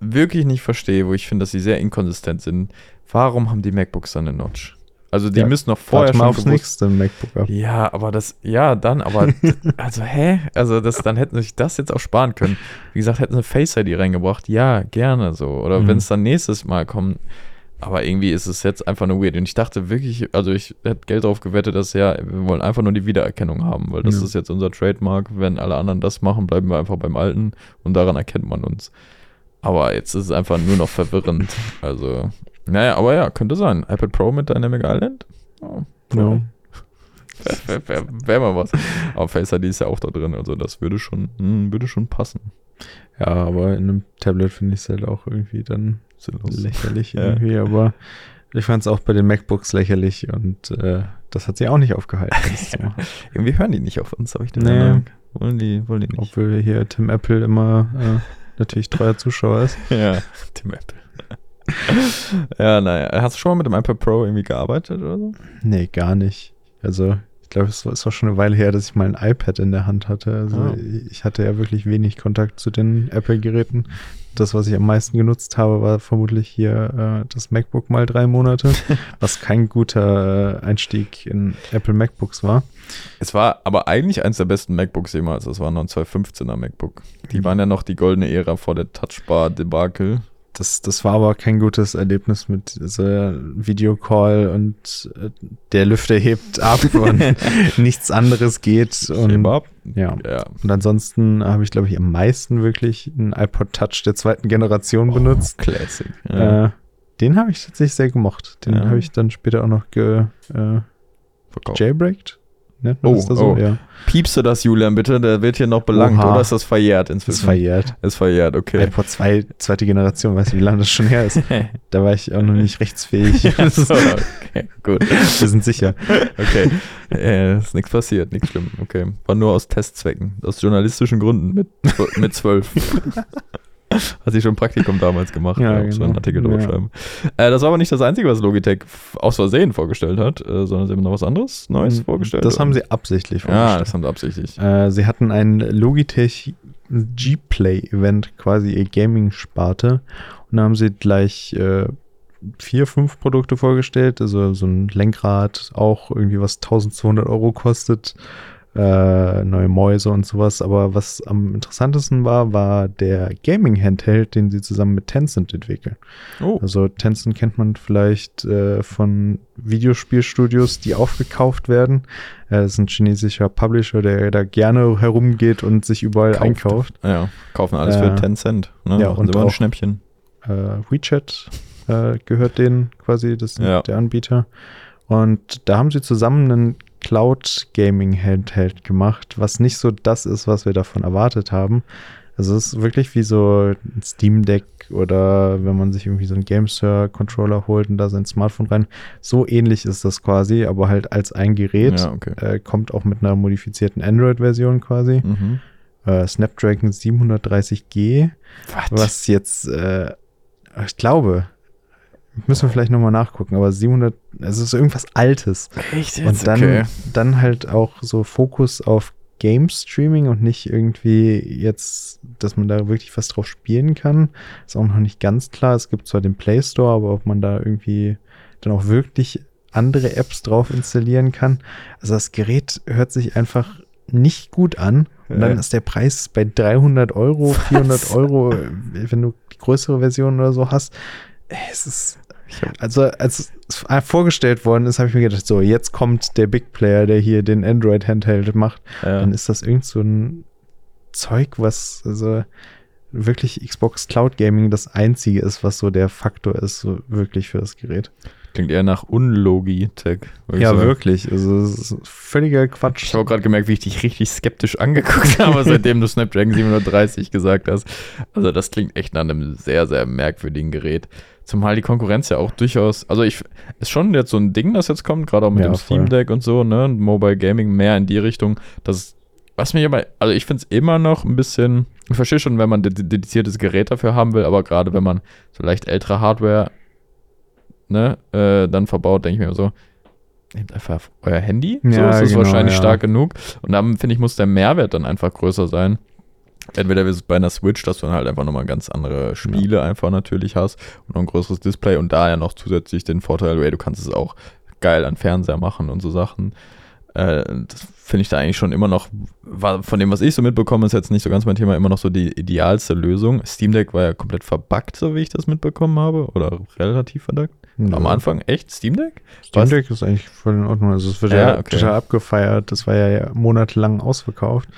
Speaker 2: wirklich nicht verstehe, wo ich finde, dass sie sehr inkonsistent sind. Warum haben die MacBooks dann eine Notch? Also die ja, müssen noch vorher
Speaker 1: schon aufs nächste MacBook
Speaker 2: ab. Ja, aber das, ja, dann, aber, also hä? Also das, dann hätten sie sich das jetzt auch sparen können. Wie gesagt, hätten sie Face ID reingebracht, ja, gerne so. Oder mhm. wenn es dann nächstes Mal kommt. Aber irgendwie ist es jetzt einfach nur weird. Und ich dachte wirklich, also ich hätte Geld drauf gewettet, dass ja, wir wollen einfach nur die Wiedererkennung haben, weil das ja. ist jetzt unser Trademark. Wenn alle anderen das machen, bleiben wir einfach beim Alten und daran erkennt man uns. Aber jetzt ist es einfach nur noch verwirrend. Also, naja, aber ja, könnte sein. iPad Pro mit Dynamic Island? Oh, no. Wäre wär, wär mal was. Aber Face ID ist ja auch da drin, also das würde schon, hm, würde schon passen.
Speaker 1: Ja, aber in einem Tablet finde ich es halt auch irgendwie dann Sinnlos. lächerlich irgendwie, ja. aber ich fand es auch bei den MacBooks lächerlich und äh, das hat sie auch nicht aufgehalten.
Speaker 2: irgendwie hören die nicht auf uns, habe ich den
Speaker 1: nee. Eindruck. Wollen die, wollen die nicht. Obwohl hier Tim Apple immer äh, natürlich treuer Zuschauer ist.
Speaker 2: ja, Tim Apple. Ja, naja. Hast du schon mal mit dem iPad Pro irgendwie gearbeitet oder so?
Speaker 1: Nee, gar nicht. Also, ich glaube, es ist auch schon eine Weile her, dass ich mal ein iPad in der Hand hatte. Also, oh. ich hatte ja wirklich wenig Kontakt zu den Apple-Geräten. Das, was ich am meisten genutzt habe, war vermutlich hier äh, das MacBook mal drei Monate, was kein guter äh, Einstieg in Apple MacBooks war.
Speaker 2: Es war aber eigentlich eines der besten MacBooks jemals. Das war noch ein 215er MacBook. Die mhm. waren ja noch die goldene Ära vor der Touchbar-Debakel
Speaker 1: das, das war aber kein gutes Erlebnis mit so Videocall und äh, der Lüfter hebt ab und nichts anderes geht. Und, ja. ja. Und ansonsten habe ich, glaube ich, am meisten wirklich einen iPod Touch der zweiten Generation oh, benutzt.
Speaker 2: Classic.
Speaker 1: Ja. Äh, den habe ich tatsächlich sehr gemocht. Den ja. habe ich dann später auch noch ge, äh, jailbreaked.
Speaker 2: Ne? Oh, ist so? oh. Ja. Piepst du das, Julian, bitte? Der wird hier noch belangt, Oha. oder ist das verjährt inzwischen?
Speaker 1: Ist verjährt.
Speaker 2: Ist verjährt, okay.
Speaker 1: vor zwei, zweite Generation, weißt du, wie lange das schon her ist? da war ich auch noch nicht rechtsfähig. so, okay, gut. Wir sind sicher.
Speaker 2: Okay. Äh, ist nichts passiert, nichts schlimm. Okay. War nur aus Testzwecken, aus journalistischen Gründen mit, mit zwölf. Hat sie schon ein Praktikum damals gemacht, ja, ja genau. so einen Artikel drüber ja. schreiben. Äh, das war aber nicht das Einzige, was Logitech aus Versehen vorgestellt hat, äh, sondern sie haben noch was anderes Neues hm, vorgestellt.
Speaker 1: Das oder? haben sie absichtlich vorgestellt.
Speaker 2: Ja, das haben sie absichtlich.
Speaker 1: Äh, sie hatten ein Logitech G-Play-Event, quasi ihr Gaming-Sparte. Und da haben sie gleich äh, vier, fünf Produkte vorgestellt. Also so ein Lenkrad, auch irgendwie was 1200 Euro kostet äh, neue Mäuse und sowas. Aber was am interessantesten war, war der Gaming-Handheld, den sie zusammen mit Tencent entwickeln. Oh. Also Tencent kennt man vielleicht äh, von Videospielstudios, die aufgekauft werden. Äh, das ist ein chinesischer Publisher, der da gerne herumgeht und sich überall Kauft. einkauft.
Speaker 2: Ja, kaufen alles für äh, Tencent.
Speaker 1: Ne? Ja, und auch, ein Schnäppchen. Äh, WeChat gehört denen quasi, das ist ja. der Anbieter. Und da haben sie zusammen einen Cloud Gaming Handheld gemacht, was nicht so das ist, was wir davon erwartet haben. Also es ist wirklich wie so ein Steam Deck oder wenn man sich irgendwie so einen GameSir Controller holt und da sein Smartphone rein. So ähnlich ist das quasi, aber halt als ein Gerät. Ja, okay. äh, kommt auch mit einer modifizierten Android-Version quasi. Mhm. Äh, Snapdragon 730G, What? was jetzt, äh, ich glaube, Müssen wir vielleicht nochmal nachgucken, aber 700, es ist irgendwas Altes.
Speaker 2: Echt jetzt?
Speaker 1: Und dann, okay. dann halt auch so Fokus auf Game Streaming und nicht irgendwie jetzt, dass man da wirklich was drauf spielen kann. Ist auch noch nicht ganz klar. Es gibt zwar den Play Store, aber ob man da irgendwie dann auch wirklich andere Apps drauf installieren kann. Also das Gerät hört sich einfach nicht gut an. Und dann ist der Preis bei 300 Euro, 400 Euro, wenn du die größere Version oder so hast. Es ist also, als es vorgestellt worden ist, habe ich mir gedacht, so, jetzt kommt der Big Player, der hier den Android-Handheld macht. Ja. Dann ist das irgend so ein Zeug, was also wirklich Xbox Cloud Gaming das einzige ist, was so der Faktor ist, so wirklich für das Gerät.
Speaker 2: Klingt eher nach Unlogitech.
Speaker 1: Ja,
Speaker 2: sagen.
Speaker 1: wirklich. Also, es ist völliger Quatsch.
Speaker 2: Ich habe gerade gemerkt, wie ich dich richtig skeptisch angeguckt habe, seitdem du Snapdragon 730 gesagt hast. Also das klingt echt nach einem sehr, sehr merkwürdigen Gerät. Zumal die Konkurrenz ja auch durchaus, also ich, ist schon jetzt so ein Ding, das jetzt kommt, gerade auch mit
Speaker 1: Ja,
Speaker 2: dem
Speaker 1: voll.
Speaker 2: Steam Deck und so, ne, Mobile Gaming mehr in die Richtung, dass, was mich aber, also ich finde es immer noch ein bisschen, ich verstehe schon, wenn man ded- dediziertes Gerät dafür haben will, aber gerade wenn man so leicht ältere Hardware, ne, äh, dann verbaut, denke ich mir so, nehmt einfach euer Handy, so
Speaker 1: Ja,
Speaker 2: ist das
Speaker 1: genau,
Speaker 2: wahrscheinlich
Speaker 1: ja.
Speaker 2: stark genug und dann, finde ich, muss der Mehrwert dann einfach größer sein. Entweder es bei einer Switch, dass du dann halt einfach nochmal ganz andere Spiele einfach natürlich hast und noch ein größeres Display und da ja noch zusätzlich den Vorteil, ey, du kannst es auch geil an Fernseher machen und so Sachen. Äh, das finde ich da eigentlich schon immer noch, war, von dem, was ich so mitbekomme, ist jetzt nicht so ganz mein Thema, immer noch so die idealste Lösung. Steam Deck war ja komplett verbuggt, so wie ich das mitbekommen habe, oder relativ verbuggt. Am Anfang echt Steam Deck?
Speaker 1: Steam
Speaker 2: Was?
Speaker 1: Deck ist eigentlich voll in Ordnung. Also es wird
Speaker 2: Ja,
Speaker 1: ja,
Speaker 2: okay.
Speaker 1: total abgefeiert. Das war ja, ja monatelang ausverkauft.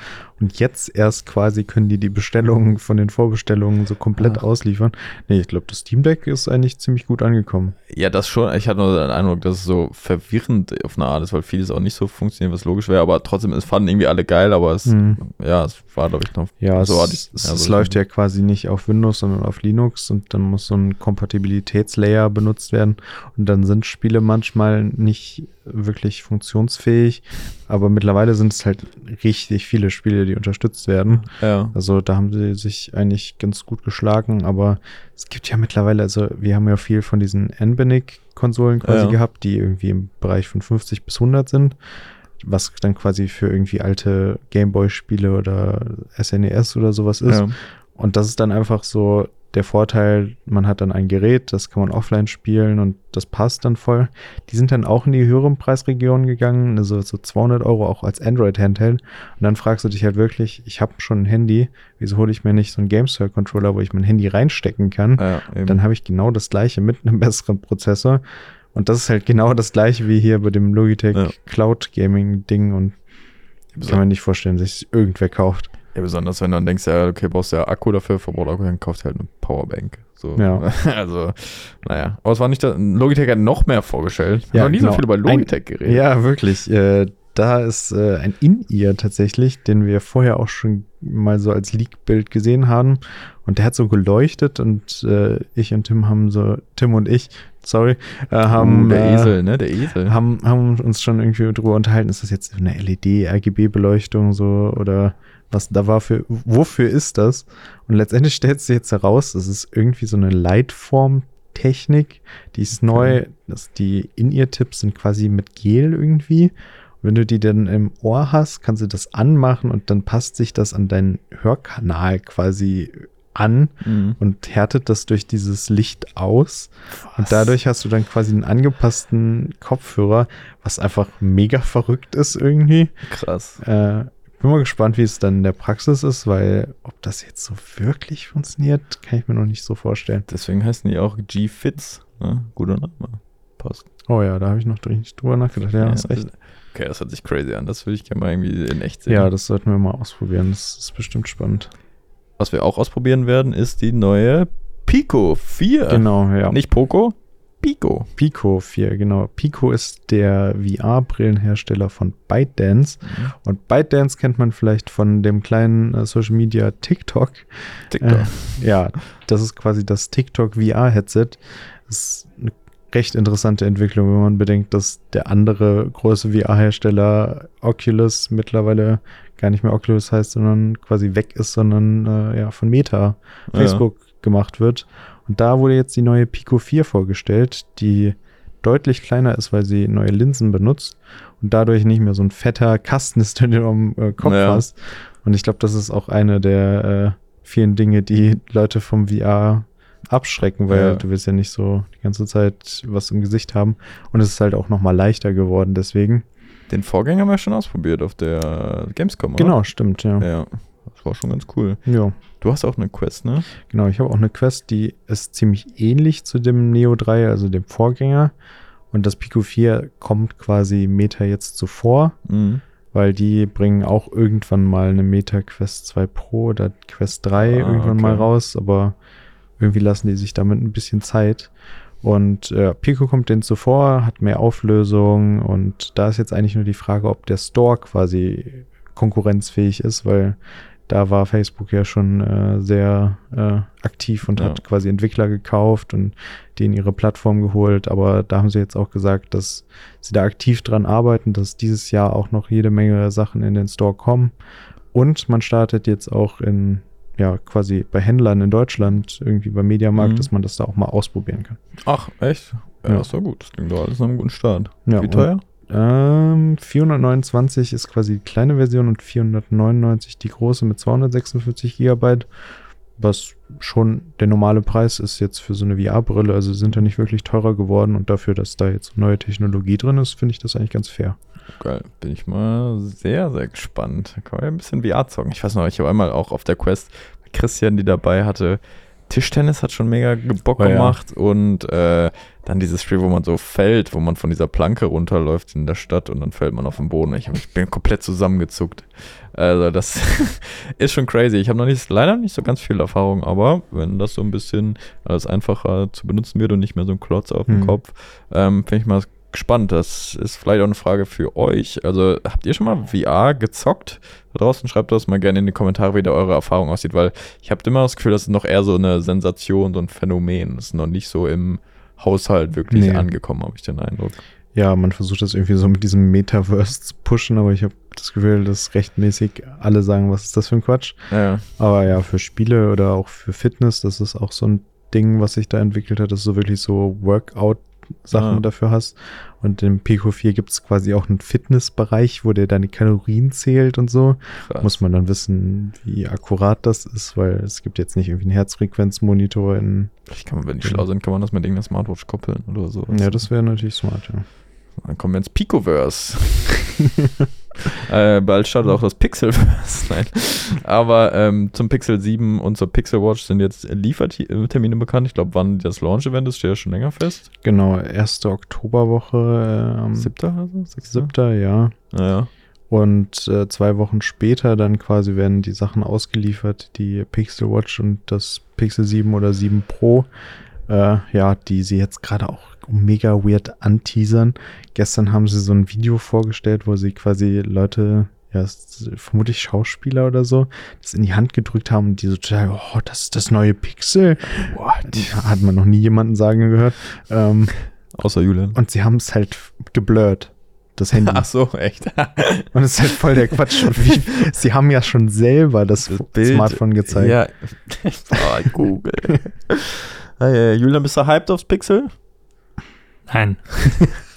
Speaker 1: Und jetzt erst quasi können die die Bestellungen von den Vorbestellungen so komplett
Speaker 2: Ah.
Speaker 1: ausliefern. Nee, ich glaube, das Steam Deck ist eigentlich ziemlich gut angekommen.
Speaker 2: Ja, das schon. Ich hatte nur den Eindruck, dass es so verwirrend auf eine Art ist, weil vieles auch nicht so funktioniert, was logisch wäre. Aber trotzdem, es fanden irgendwie alle geil, aber es,
Speaker 1: Mhm.
Speaker 2: ja, es war, glaube ich, noch.
Speaker 1: Ja,
Speaker 2: so
Speaker 1: es,
Speaker 2: ich-
Speaker 1: es,
Speaker 2: ja,
Speaker 1: es
Speaker 2: so
Speaker 1: läuft ja quasi nicht auf Windows, sondern auf Linux und dann muss so ein Kompatibilitätslayer benutzt werden und dann sind Spiele manchmal nicht wirklich funktionsfähig, aber mittlerweile sind es halt richtig viele Spiele, die unterstützt werden.
Speaker 2: Ja.
Speaker 1: Also da haben sie sich eigentlich ganz gut geschlagen, aber es gibt ja mittlerweile, also wir haben ja viel von diesen NBANIC-Konsolen quasi
Speaker 2: Ja.
Speaker 1: gehabt, die irgendwie im Bereich von 50 bis 100 sind, was dann quasi für irgendwie alte Gameboy-Spiele oder SNES oder sowas ist.
Speaker 2: ja.
Speaker 1: Und das ist dann einfach so der Vorteil, man hat dann ein Gerät, das kann man offline spielen und das passt dann voll. Die sind dann auch in die höheren Preisregionen gegangen, also so 200 Euro auch als Android-Handheld. Und dann fragst du dich halt wirklich, ich habe schon ein Handy, wieso hole ich mir nicht so einen GameStar-Controller, wo ich mein Handy reinstecken kann?
Speaker 2: ja.
Speaker 1: Dann habe ich genau das gleiche mit einem besseren Prozessor. Und das ist halt genau das gleiche wie hier bei dem Logitech
Speaker 2: Ja.
Speaker 1: Cloud Gaming Ding und kann man nicht vorstellen, dass sich irgendwer kauft.
Speaker 2: Ja, besonders wenn du dann denkst, ja, okay, brauchst du ja Akku dafür, verbraucht Akku, dann kaufst du halt eine Powerbank. So.
Speaker 1: Ja.
Speaker 2: Also, naja. Aber es war nicht, da, Logitech hat noch mehr vorgestellt. Ich
Speaker 1: Ja,
Speaker 2: noch nie
Speaker 1: genau.
Speaker 2: so viel über
Speaker 1: Ein-
Speaker 2: Logitech geredet.
Speaker 1: Ja, wirklich. Äh, da ist äh, ein In-Ear tatsächlich, den wir vorher auch schon mal so als Leak-Bild gesehen haben. Und der hat so geleuchtet und äh, ich und Tim haben so, Tim und ich, sorry, äh, haben,
Speaker 2: Uh, der
Speaker 1: äh,
Speaker 2: Esel, ne? Der Esel.
Speaker 1: haben, haben uns schon irgendwie drüber unterhalten, ist das jetzt eine LED, RGB-Beleuchtung so oder was da war für, wofür ist das? Und letztendlich stellt sich jetzt heraus, das ist irgendwie so eine Lightform-Technik, die ist neu, das, die In-Ear-Tipps sind quasi mit Gel irgendwie. Wenn du die dann im Ohr hast, kannst du das anmachen und dann passt sich das an deinen Hörkanal quasi an
Speaker 2: Mhm.
Speaker 1: und härtet das durch dieses Licht aus. Und dadurch hast du dann quasi einen angepassten Kopfhörer, was einfach mega verrückt ist irgendwie.
Speaker 2: Krass.
Speaker 1: Äh, bin mal gespannt, wie es dann in der Praxis ist, weil ob das jetzt so wirklich funktioniert, kann ich mir noch nicht so vorstellen.
Speaker 2: Deswegen heißen die auch G-Fits. Ne? Guter Name. Passt.
Speaker 1: Oh ja, da habe ich noch nicht drüber nachgedacht. Ja, hast recht.
Speaker 2: Okay, das hört sich crazy an. Das würde ich gerne mal irgendwie in echt sehen.
Speaker 1: Ja, das sollten wir mal ausprobieren. Das ist bestimmt spannend.
Speaker 2: Was wir auch ausprobieren werden, ist die neue Pico 4.
Speaker 1: Genau, ja.
Speaker 2: Nicht Poco, Pico.
Speaker 1: Pico 4, genau. Pico ist der VR-Brillenhersteller von ByteDance. Und ByteDance kennt man vielleicht von dem kleinen äh, Social Media TikTok.
Speaker 2: TikTok.
Speaker 1: Äh, ja, das ist quasi das TikTok VR-Headset. Das ist eine recht interessante Entwicklung, wenn man bedenkt, dass der andere große VR-Hersteller Oculus mittlerweile gar nicht mehr Oculus heißt, sondern quasi weg ist, sondern äh, ja von Meta,
Speaker 2: Ja.
Speaker 1: Facebook gemacht wird. Und da wurde jetzt die neue Pico 4 vorgestellt, die deutlich kleiner ist, weil sie neue Linsen benutzt und dadurch nicht mehr so ein fetter Kasten ist, den du am äh, Kopf
Speaker 2: Ja.
Speaker 1: hast. Und ich glaube, das ist auch eine der äh, vielen Dinge, die Leute vom VR abschrecken, weil
Speaker 2: Ja.
Speaker 1: du willst ja nicht so die ganze Zeit was im Gesicht haben. Und es ist halt auch noch mal leichter geworden, deswegen.
Speaker 2: Den Vorgänger haben wir schon ausprobiert auf der Gamescom, oder?
Speaker 1: Genau, stimmt, ja.
Speaker 2: Ja, das war schon ganz cool.
Speaker 1: Ja,
Speaker 2: Du hast auch eine Quest, ne?
Speaker 1: genau. Ich habe auch eine Quest, die ist ziemlich ähnlich zu dem Neo 3, also dem Vorgänger. Und das Pico 4 kommt quasi Meta jetzt zuvor,
Speaker 2: Mhm.
Speaker 1: weil die bringen auch irgendwann mal eine Meta Quest 2 Pro oder Quest 3
Speaker 2: Ah,
Speaker 1: irgendwann mal
Speaker 2: okay.
Speaker 1: raus, aber irgendwie lassen die sich damit ein bisschen Zeit. Und äh, Pico kommt denen zuvor, hat mehr Auflösung und da ist jetzt eigentlich nur die Frage, ob der Store quasi konkurrenzfähig ist, weil da war Facebook ja schon äh, sehr äh, aktiv und ja. hat quasi Entwickler gekauft und die in ihre Plattform geholt. Aber da haben sie jetzt auch gesagt, dass sie da aktiv dran arbeiten, dass dieses Jahr auch noch jede Menge Sachen in den Store kommen. Und man startet jetzt auch in, ja, quasi bei Händlern in Deutschland, irgendwie beim Mediamarkt, mhm. dass man das da auch mal ausprobieren kann.
Speaker 2: Ach, echt? Ja, ja. das war gut. Das klingt doch alles nach einem guten Start.
Speaker 1: Ja, Wie teuer? Ähm, 429 ist quasi die kleine Version und 499 die große mit 246 Gigabyte. Was schon der normale Preis ist jetzt für so eine VR-Brille. Also sind da nicht wirklich teurer geworden und dafür, dass da jetzt neue Technologie drin ist, finde ich das eigentlich ganz fair.
Speaker 2: Geil, bin ich mal sehr, sehr gespannt. Da kann man ja ein bisschen VR zocken. Ich weiß noch, ich habe einmal auch auf der Quest Christian, die dabei hatte, Tischtennis hat schon mega Bock oh, gemacht ja. und äh, dann dieses Spiel, wo man so fällt, wo man von dieser Planke runterläuft in der Stadt und dann fällt man auf den Boden. Ich, ich bin komplett zusammengezuckt. Also das ist schon crazy. Ich habe noch nicht, leider nicht so ganz viel Erfahrung, aber wenn das so ein bisschen alles einfacher zu benutzen wird und nicht mehr so ein Klotz auf dem mhm. Kopf, ähm, finde ich mal gespannt. Das ist vielleicht auch eine Frage für euch. Also habt ihr schon mal VR gezockt? Da draußen schreibt das mal gerne in die Kommentare, wie da eure Erfahrung aussieht, weil ich habe immer das Gefühl, das ist noch eher so eine Sensation, so ein Phänomen. Das ist noch nicht so im Haushalt wirklich nee. angekommen, habe ich den Eindruck.
Speaker 1: Ja, man versucht das irgendwie so mit diesem Metaverse zu pushen, aber ich habe das Gefühl, dass rechtmäßig alle sagen, was ist das für ein Quatsch. Ja. Aber ja, für Spiele oder auch für Fitness, das ist auch so ein Ding, was sich da entwickelt hat, das ist so wirklich so Workout Sachen ah. dafür hast. Und im Pico 4 gibt es quasi auch einen Fitnessbereich, wo der deine Kalorien zählt und so. Krass. Muss man dann wissen, wie akkurat das ist, weil es gibt jetzt nicht irgendwie einen Herzfrequenzmonitor in.
Speaker 2: Ich kann, wenn die schlau sind, kann man das mit irgendeiner Smartwatch koppeln oder so.
Speaker 1: Ja, das wäre natürlich smart, ja.
Speaker 2: Dann kommen wir ins Picoverse. äh, bald startet auch das Pixelverse. Nein. Aber ähm, zum Pixel 7 und zur Pixel Watch sind jetzt Liefertermine bekannt. Ich glaube, wann das Launch-Event ist, steht ja schon länger fest.
Speaker 1: Genau, erste Oktoberwoche. Ähm,
Speaker 2: Siebter also?
Speaker 1: Siebter, ja.
Speaker 2: Naja.
Speaker 1: Und äh, zwei Wochen später dann quasi werden die Sachen ausgeliefert, die Pixel Watch und das Pixel 7 oder 7 Pro. Äh, ja, die sie jetzt gerade auch mega weird anteasern. Gestern haben sie so ein Video vorgestellt, wo sie quasi Leute, ja, vermutlich Schauspieler oder so, das in die Hand gedrückt haben und die so total, oh, das ist das neue Pixel. What? Hat man noch nie jemanden sagen gehört. Ähm,
Speaker 2: Außer Julian.
Speaker 1: Und sie haben es halt geblurrt das Handy.
Speaker 2: Ach so, echt.
Speaker 1: Und es ist halt voll der Quatsch. Wie, sie haben ja schon selber das, das Smartphone gezeigt. Ja,
Speaker 2: oh, Google. hey, Julian, bist du hyped aufs Pixel?
Speaker 3: Nein.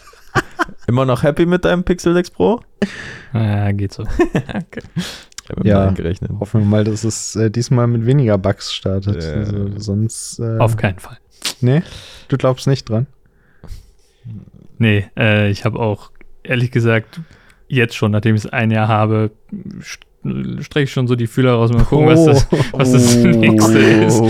Speaker 2: Immer noch happy mit deinem Pixel 6 Pro?
Speaker 3: Ja, geht so. okay.
Speaker 1: Ja, gerechnet. hoffen wir mal, dass es äh, diesmal mit weniger Bugs startet. Ja. Also, sonst.
Speaker 3: Äh, Auf keinen Fall.
Speaker 1: Nee, du glaubst nicht dran?
Speaker 3: Nee, äh, ich habe auch ehrlich gesagt jetzt schon, nachdem ich es ein Jahr habe, strecke ich schon so die Fühler raus, mal gucken, oh. was das, was das oh. nächste ist.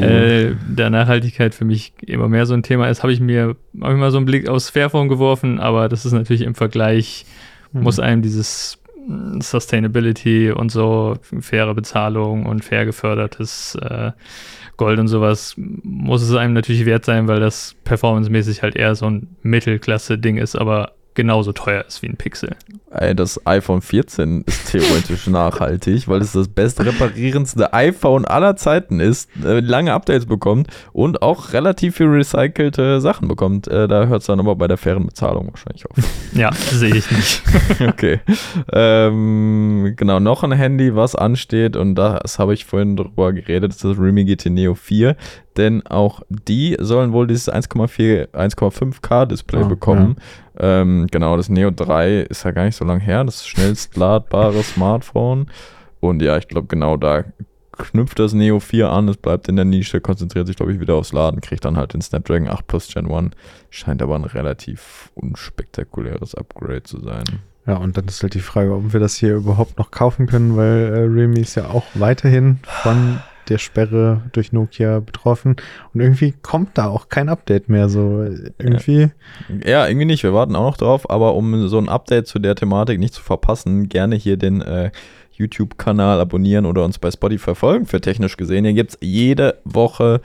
Speaker 3: Äh, da Nachhaltigkeit für mich immer mehr so ein Thema ist, habe ich mir hab ich mal so einen Blick aufs Fairphone geworfen, aber das ist natürlich im Vergleich, mhm. muss einem dieses hm, Sustainability und so, faire Bezahlung und fair gefördertes äh, Gold und sowas, muss es einem natürlich wert sein, weil das performancemäßig halt eher so ein Mittelklasse-Ding ist, aber genauso teuer ist wie ein Pixel.
Speaker 2: Ey, das iPhone 14 ist theoretisch nachhaltig, weil es das best reparierendste iPhone aller Zeiten ist, äh, lange Updates bekommt und auch relativ viel recycelte Sachen bekommt. Äh, da hört es dann aber bei der fairen Bezahlung wahrscheinlich auf.
Speaker 3: Ja, sehe ich nicht.
Speaker 2: okay. Ähm, genau, noch ein Handy, was ansteht und das habe ich vorhin drüber geredet, das ist das Realme GT Neo 4 denn auch die sollen wohl dieses 1,4, 1,5K Display oh, bekommen. Ja. Ähm, genau, das Neo 3 ist ja gar nicht so lange her, das schnellst ladbare Smartphone. Und ja, ich glaube, genau da knüpft das Neo 4 an, es bleibt in der Nische, konzentriert sich, glaube ich, wieder aufs Laden, kriegt dann halt den Snapdragon 8 Plus Gen 1. Scheint aber ein relativ unspektakuläres Upgrade zu sein.
Speaker 1: Ja, und dann ist halt die Frage, ob wir das hier überhaupt noch kaufen können, weil äh, Realme ist ja auch weiterhin von der Sperre durch Nokia betroffen. Und irgendwie kommt da auch kein Update mehr. So irgendwie.
Speaker 2: Ja, irgendwie nicht. Wir warten auch noch drauf. Aber um so ein Update zu der Thematik nicht zu verpassen, gerne hier den äh, YouTube-Kanal abonnieren oder uns bei Spotify folgen für technisch gesehen. Hier gibt es jede Woche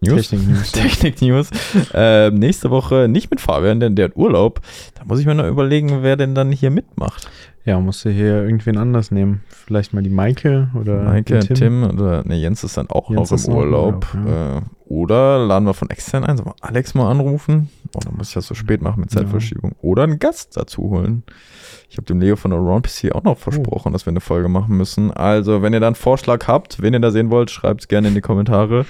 Speaker 2: News.
Speaker 1: Technik News.
Speaker 2: Technik News. Ähm, nächste Woche nicht mit Fabian, denn der hat Urlaub. Da muss ich mir noch überlegen, wer denn dann hier mitmacht.
Speaker 1: Ja, musst du hier irgendwen anders nehmen. Vielleicht mal die Maike oder
Speaker 2: Maike,
Speaker 1: den
Speaker 2: Tim. oder ne, Jens ist dann auch
Speaker 1: Jens
Speaker 2: noch im Urlaub.
Speaker 1: Urlaub, ja.
Speaker 2: äh, oder laden wir von extern ein, sollen wir Alex mal anrufen. Oh, dann muss ich das so spät machen mit
Speaker 1: Ja.
Speaker 2: Zeitverschiebung. Oder einen Gast dazu holen. Ich habe dem Leo von Around PC auch noch
Speaker 1: Oh.
Speaker 2: versprochen, dass wir eine Folge machen müssen. Also, wenn ihr da einen Vorschlag habt, wen ihr da sehen wollt, schreibt es gerne in die Kommentare.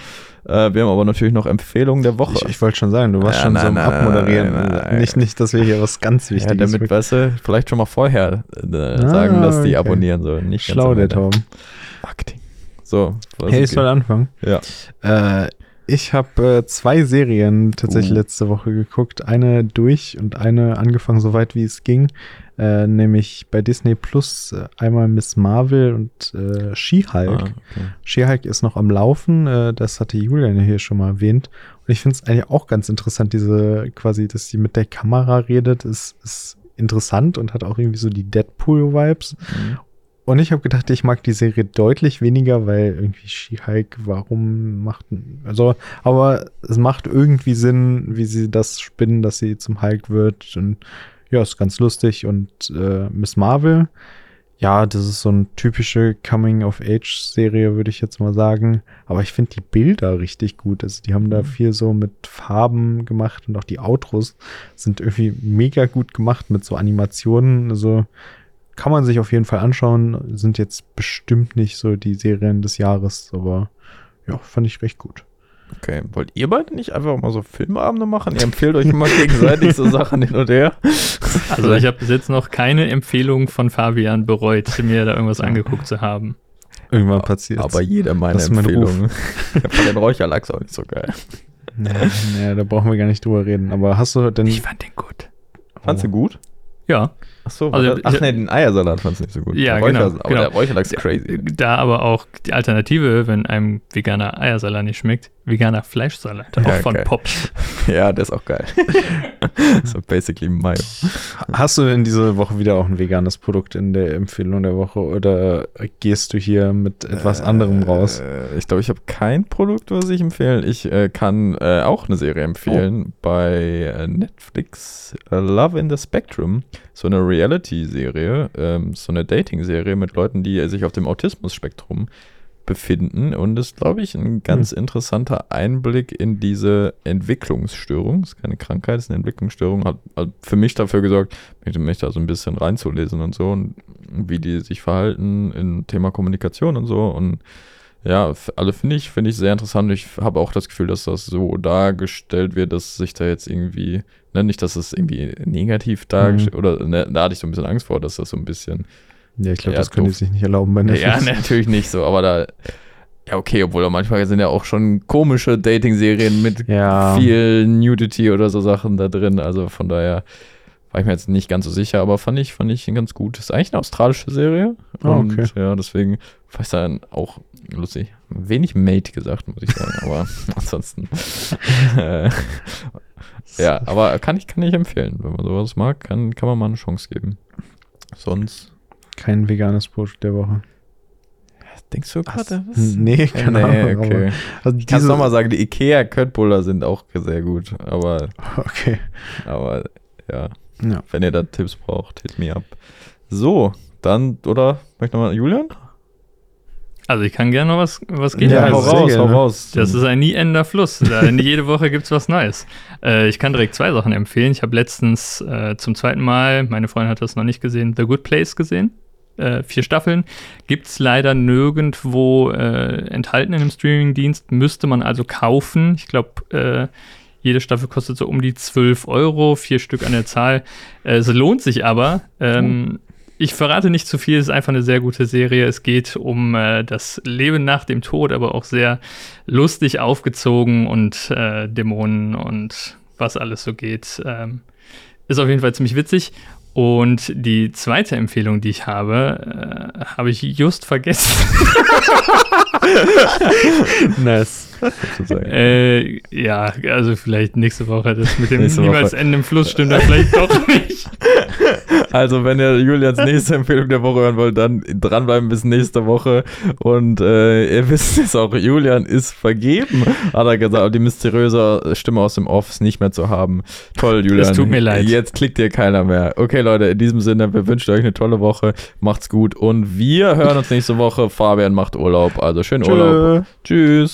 Speaker 2: Äh, wir haben aber natürlich noch Empfehlungen der Woche.
Speaker 1: Ich, ich wollte schon sagen, du warst
Speaker 2: Ja,
Speaker 1: schon
Speaker 2: nein,
Speaker 1: so am
Speaker 2: nein,
Speaker 1: Abmoderieren.
Speaker 2: nein.
Speaker 1: Nicht, nicht, dass wir hier was ganz
Speaker 2: ja,
Speaker 1: Wichtiges
Speaker 2: damit, weißt du, vielleicht schon mal vorher äh,
Speaker 1: Ah,
Speaker 2: sagen, dass die
Speaker 1: okay.
Speaker 2: abonnieren sollen. Nicht
Speaker 1: Schlau, der. Tom.
Speaker 2: Marketing. So,
Speaker 1: Hey,
Speaker 2: ist
Speaker 1: ich soll anfangen.
Speaker 2: Ja.
Speaker 1: Äh, ich habe äh, zwei Serien tatsächlich
Speaker 2: Uh.
Speaker 1: letzte Woche geguckt. Eine durch und eine angefangen, so weit wie es ging. Äh, nämlich bei Disney Plus äh, einmal Miss Marvel und äh, She-Hulk.
Speaker 2: Ah, okay.
Speaker 1: She-Hulk ist noch am Laufen, äh, das hatte Julian hier schon mal erwähnt. Und ich finde es eigentlich auch ganz interessant, diese quasi, dass sie mit der Kamera redet, ist, ist interessant und hat auch irgendwie so die Deadpool-Vibes.
Speaker 2: Mhm.
Speaker 1: Und ich habe gedacht, ich mag die Serie deutlich weniger, weil irgendwie She-Hulk, warum macht, also, aber es macht irgendwie Sinn, wie sie das spinnen, dass sie zum Hulk wird und ja, ist ganz lustig und äh, Miss Marvel, ja, das ist so eine typische Coming-of-Age-Serie, würde ich jetzt mal sagen. Aber ich finde die Bilder richtig gut. Also die haben da viel so mit Farben gemacht und auch die Outros sind irgendwie mega gut gemacht mit so Animationen. Also kann man sich auf jeden Fall anschauen. Sind jetzt bestimmt nicht so die Serien des Jahres, aber ja, fand ich recht gut.
Speaker 2: Okay, wollt ihr beide nicht einfach mal so Filmabende machen? Ihr empfehlt euch immer gegenseitig so Sachen hin und her.
Speaker 3: Also ich habe bis jetzt noch keine Empfehlung von Fabian bereut, mir da irgendwas angeguckt zu haben.
Speaker 1: Irgendwann passiert
Speaker 2: Aber jeder meine
Speaker 1: Das ist mein
Speaker 2: Empfehlungen. Ich fand den Räucherlachs auch nicht so geil.
Speaker 1: nee, nee, da brauchen wir gar nicht drüber reden. Aber hast du denn.
Speaker 3: fand den gut.
Speaker 2: Fandst du gut?
Speaker 3: Ja,
Speaker 2: Achso,
Speaker 3: Also,
Speaker 2: ach
Speaker 3: ich-
Speaker 2: nee, den Eiersalat fandst du nicht so gut.
Speaker 3: Ja,
Speaker 2: Der
Speaker 3: genau,
Speaker 2: Räucher- Aber
Speaker 3: genau.
Speaker 2: der Räucherlachs ist crazy.
Speaker 3: da aber auch die Alternative, wenn einem veganer Eiersalat nicht schmeckt, veganer Fleischsalat, auch
Speaker 2: Ja,
Speaker 3: von
Speaker 2: geil.
Speaker 3: Pops.
Speaker 2: Ja, der ist auch geil. so basically Mayo.
Speaker 1: Hast du denn diese Woche wieder auch ein veganes Produkt in der Empfehlung der Woche oder gehst du hier mit etwas anderem raus?
Speaker 2: Äh, ich glaube, ich habe kein Produkt, was ich empfehlen. Ich äh, kann äh, auch eine Serie empfehlen bei äh, Netflix äh, Love in the Spectrum. So eine Reality-Serie, ähm, so eine Dating-Serie mit Leuten, die sich auf dem Autismus-Spektrum befinden. Und ist, glaube ich, ein ganz interessanter Einblick in diese Entwicklungsstörung. ist keine Krankheit, ist eine Entwicklungsstörung. Hat, hat für mich dafür gesorgt, mich, mich da so ein bisschen reinzulesen und so und wie die sich verhalten im Thema Kommunikation und so. Und ja, alle finde ich, finde ich sehr interessant. Ich habe auch das Gefühl, dass das so dargestellt wird, dass sich da jetzt irgendwie, ne, nicht, dass es irgendwie negativ dargestellt, oder ne, da hatte ich so ein bisschen Angst vor, dass das so ein bisschen
Speaker 1: Ja, ich glaube,
Speaker 2: Ja,
Speaker 1: das können die
Speaker 2: doof.
Speaker 1: sich nicht erlauben bei Netflix.
Speaker 2: ja, natürlich nicht so, aber da. Ja, okay, obwohl manchmal sind ja auch schon komische Dating-Serien mit
Speaker 1: Ja.
Speaker 2: viel Nudity oder so Sachen da drin. Also von daher war ich mir jetzt nicht ganz so sicher, aber fand ich, fand ich ganz gut. Ist eigentlich eine australische Serie.
Speaker 1: Ah,
Speaker 2: Und
Speaker 1: okay.
Speaker 2: ja, deswegen war ich dann auch lustig. Wenig Mate gesagt, muss ich sagen, aber ansonsten. äh, ja, aber kann ich, kann ich empfehlen. Wenn man sowas mag, kann, kann man mal eine Chance geben. Sonst.
Speaker 1: Kein veganes Produkt der Woche.
Speaker 2: Denkst du
Speaker 1: Was?
Speaker 2: gerade?
Speaker 1: Nee, keine
Speaker 2: nee,
Speaker 1: Ahnung.
Speaker 2: okay.
Speaker 1: Aber, also
Speaker 2: Ich kann nochmal sagen, die Ikea Köttbullar sind auch sehr gut. Aber,
Speaker 1: Okay.
Speaker 2: aber ja,
Speaker 1: Ja.
Speaker 2: wenn ihr da Tipps braucht, hit me up. So, dann, oder? Möchte nochmal Julian?
Speaker 3: Also ich kann gerne noch was, was geht.
Speaker 1: Ja,
Speaker 2: hau raus, hau
Speaker 1: gerne.
Speaker 2: raus.
Speaker 3: Das ist ein nie endender Fluss. Jede Woche gibt es was Neues. Äh, ich kann direkt zwei Sachen empfehlen. Ich habe letztens äh, zum zweiten Mal, meine Freundin hat das noch nicht gesehen, The Good Place gesehen. Äh, vier Staffeln. Gibt es leider nirgendwo äh, enthalten in einem Streamingdienst. Müsste man also kaufen. Ich glaube, äh, jede Staffel kostet so um die 12 Euro, vier Stück an der Zahl. Äh, es lohnt sich aber. Ähm, ich verrate nicht zu viel, es ist einfach eine sehr gute Serie. Es geht um äh, das Leben nach dem Tod, aber auch sehr lustig aufgezogen und äh, Dämonen und was alles so geht. Ähm, ist auf jeden Fall ziemlich witzig. Und die zweite Empfehlung, die ich habe, äh, habe ich just vergessen.
Speaker 1: Nice.
Speaker 2: Sozusagen.
Speaker 3: äh, ja, also vielleicht nächste Woche. Das mit dem
Speaker 2: Nächste
Speaker 3: niemals
Speaker 2: Woche.
Speaker 3: Ende im Fluss stimmt dann vielleicht doch nicht.
Speaker 2: Also, wenn ihr Julians nächste Empfehlung der Woche hören wollt, dann dranbleiben bis nächste Woche. Und äh, ihr wisst es auch, Julian ist vergeben, hat er gesagt. Die mysteriöse Stimme aus dem Off ist nicht mehr zu haben. Toll, Julian.
Speaker 3: Es tut mir leid.
Speaker 2: Jetzt klickt dir keiner mehr. Okay, Leute, in diesem Sinne, wir wünschen euch eine tolle Woche. Macht's gut. Und wir hören uns nächste Woche. Fabian macht Urlaub. Also schönen
Speaker 1: Tschö.
Speaker 2: Urlaub. Tschüss.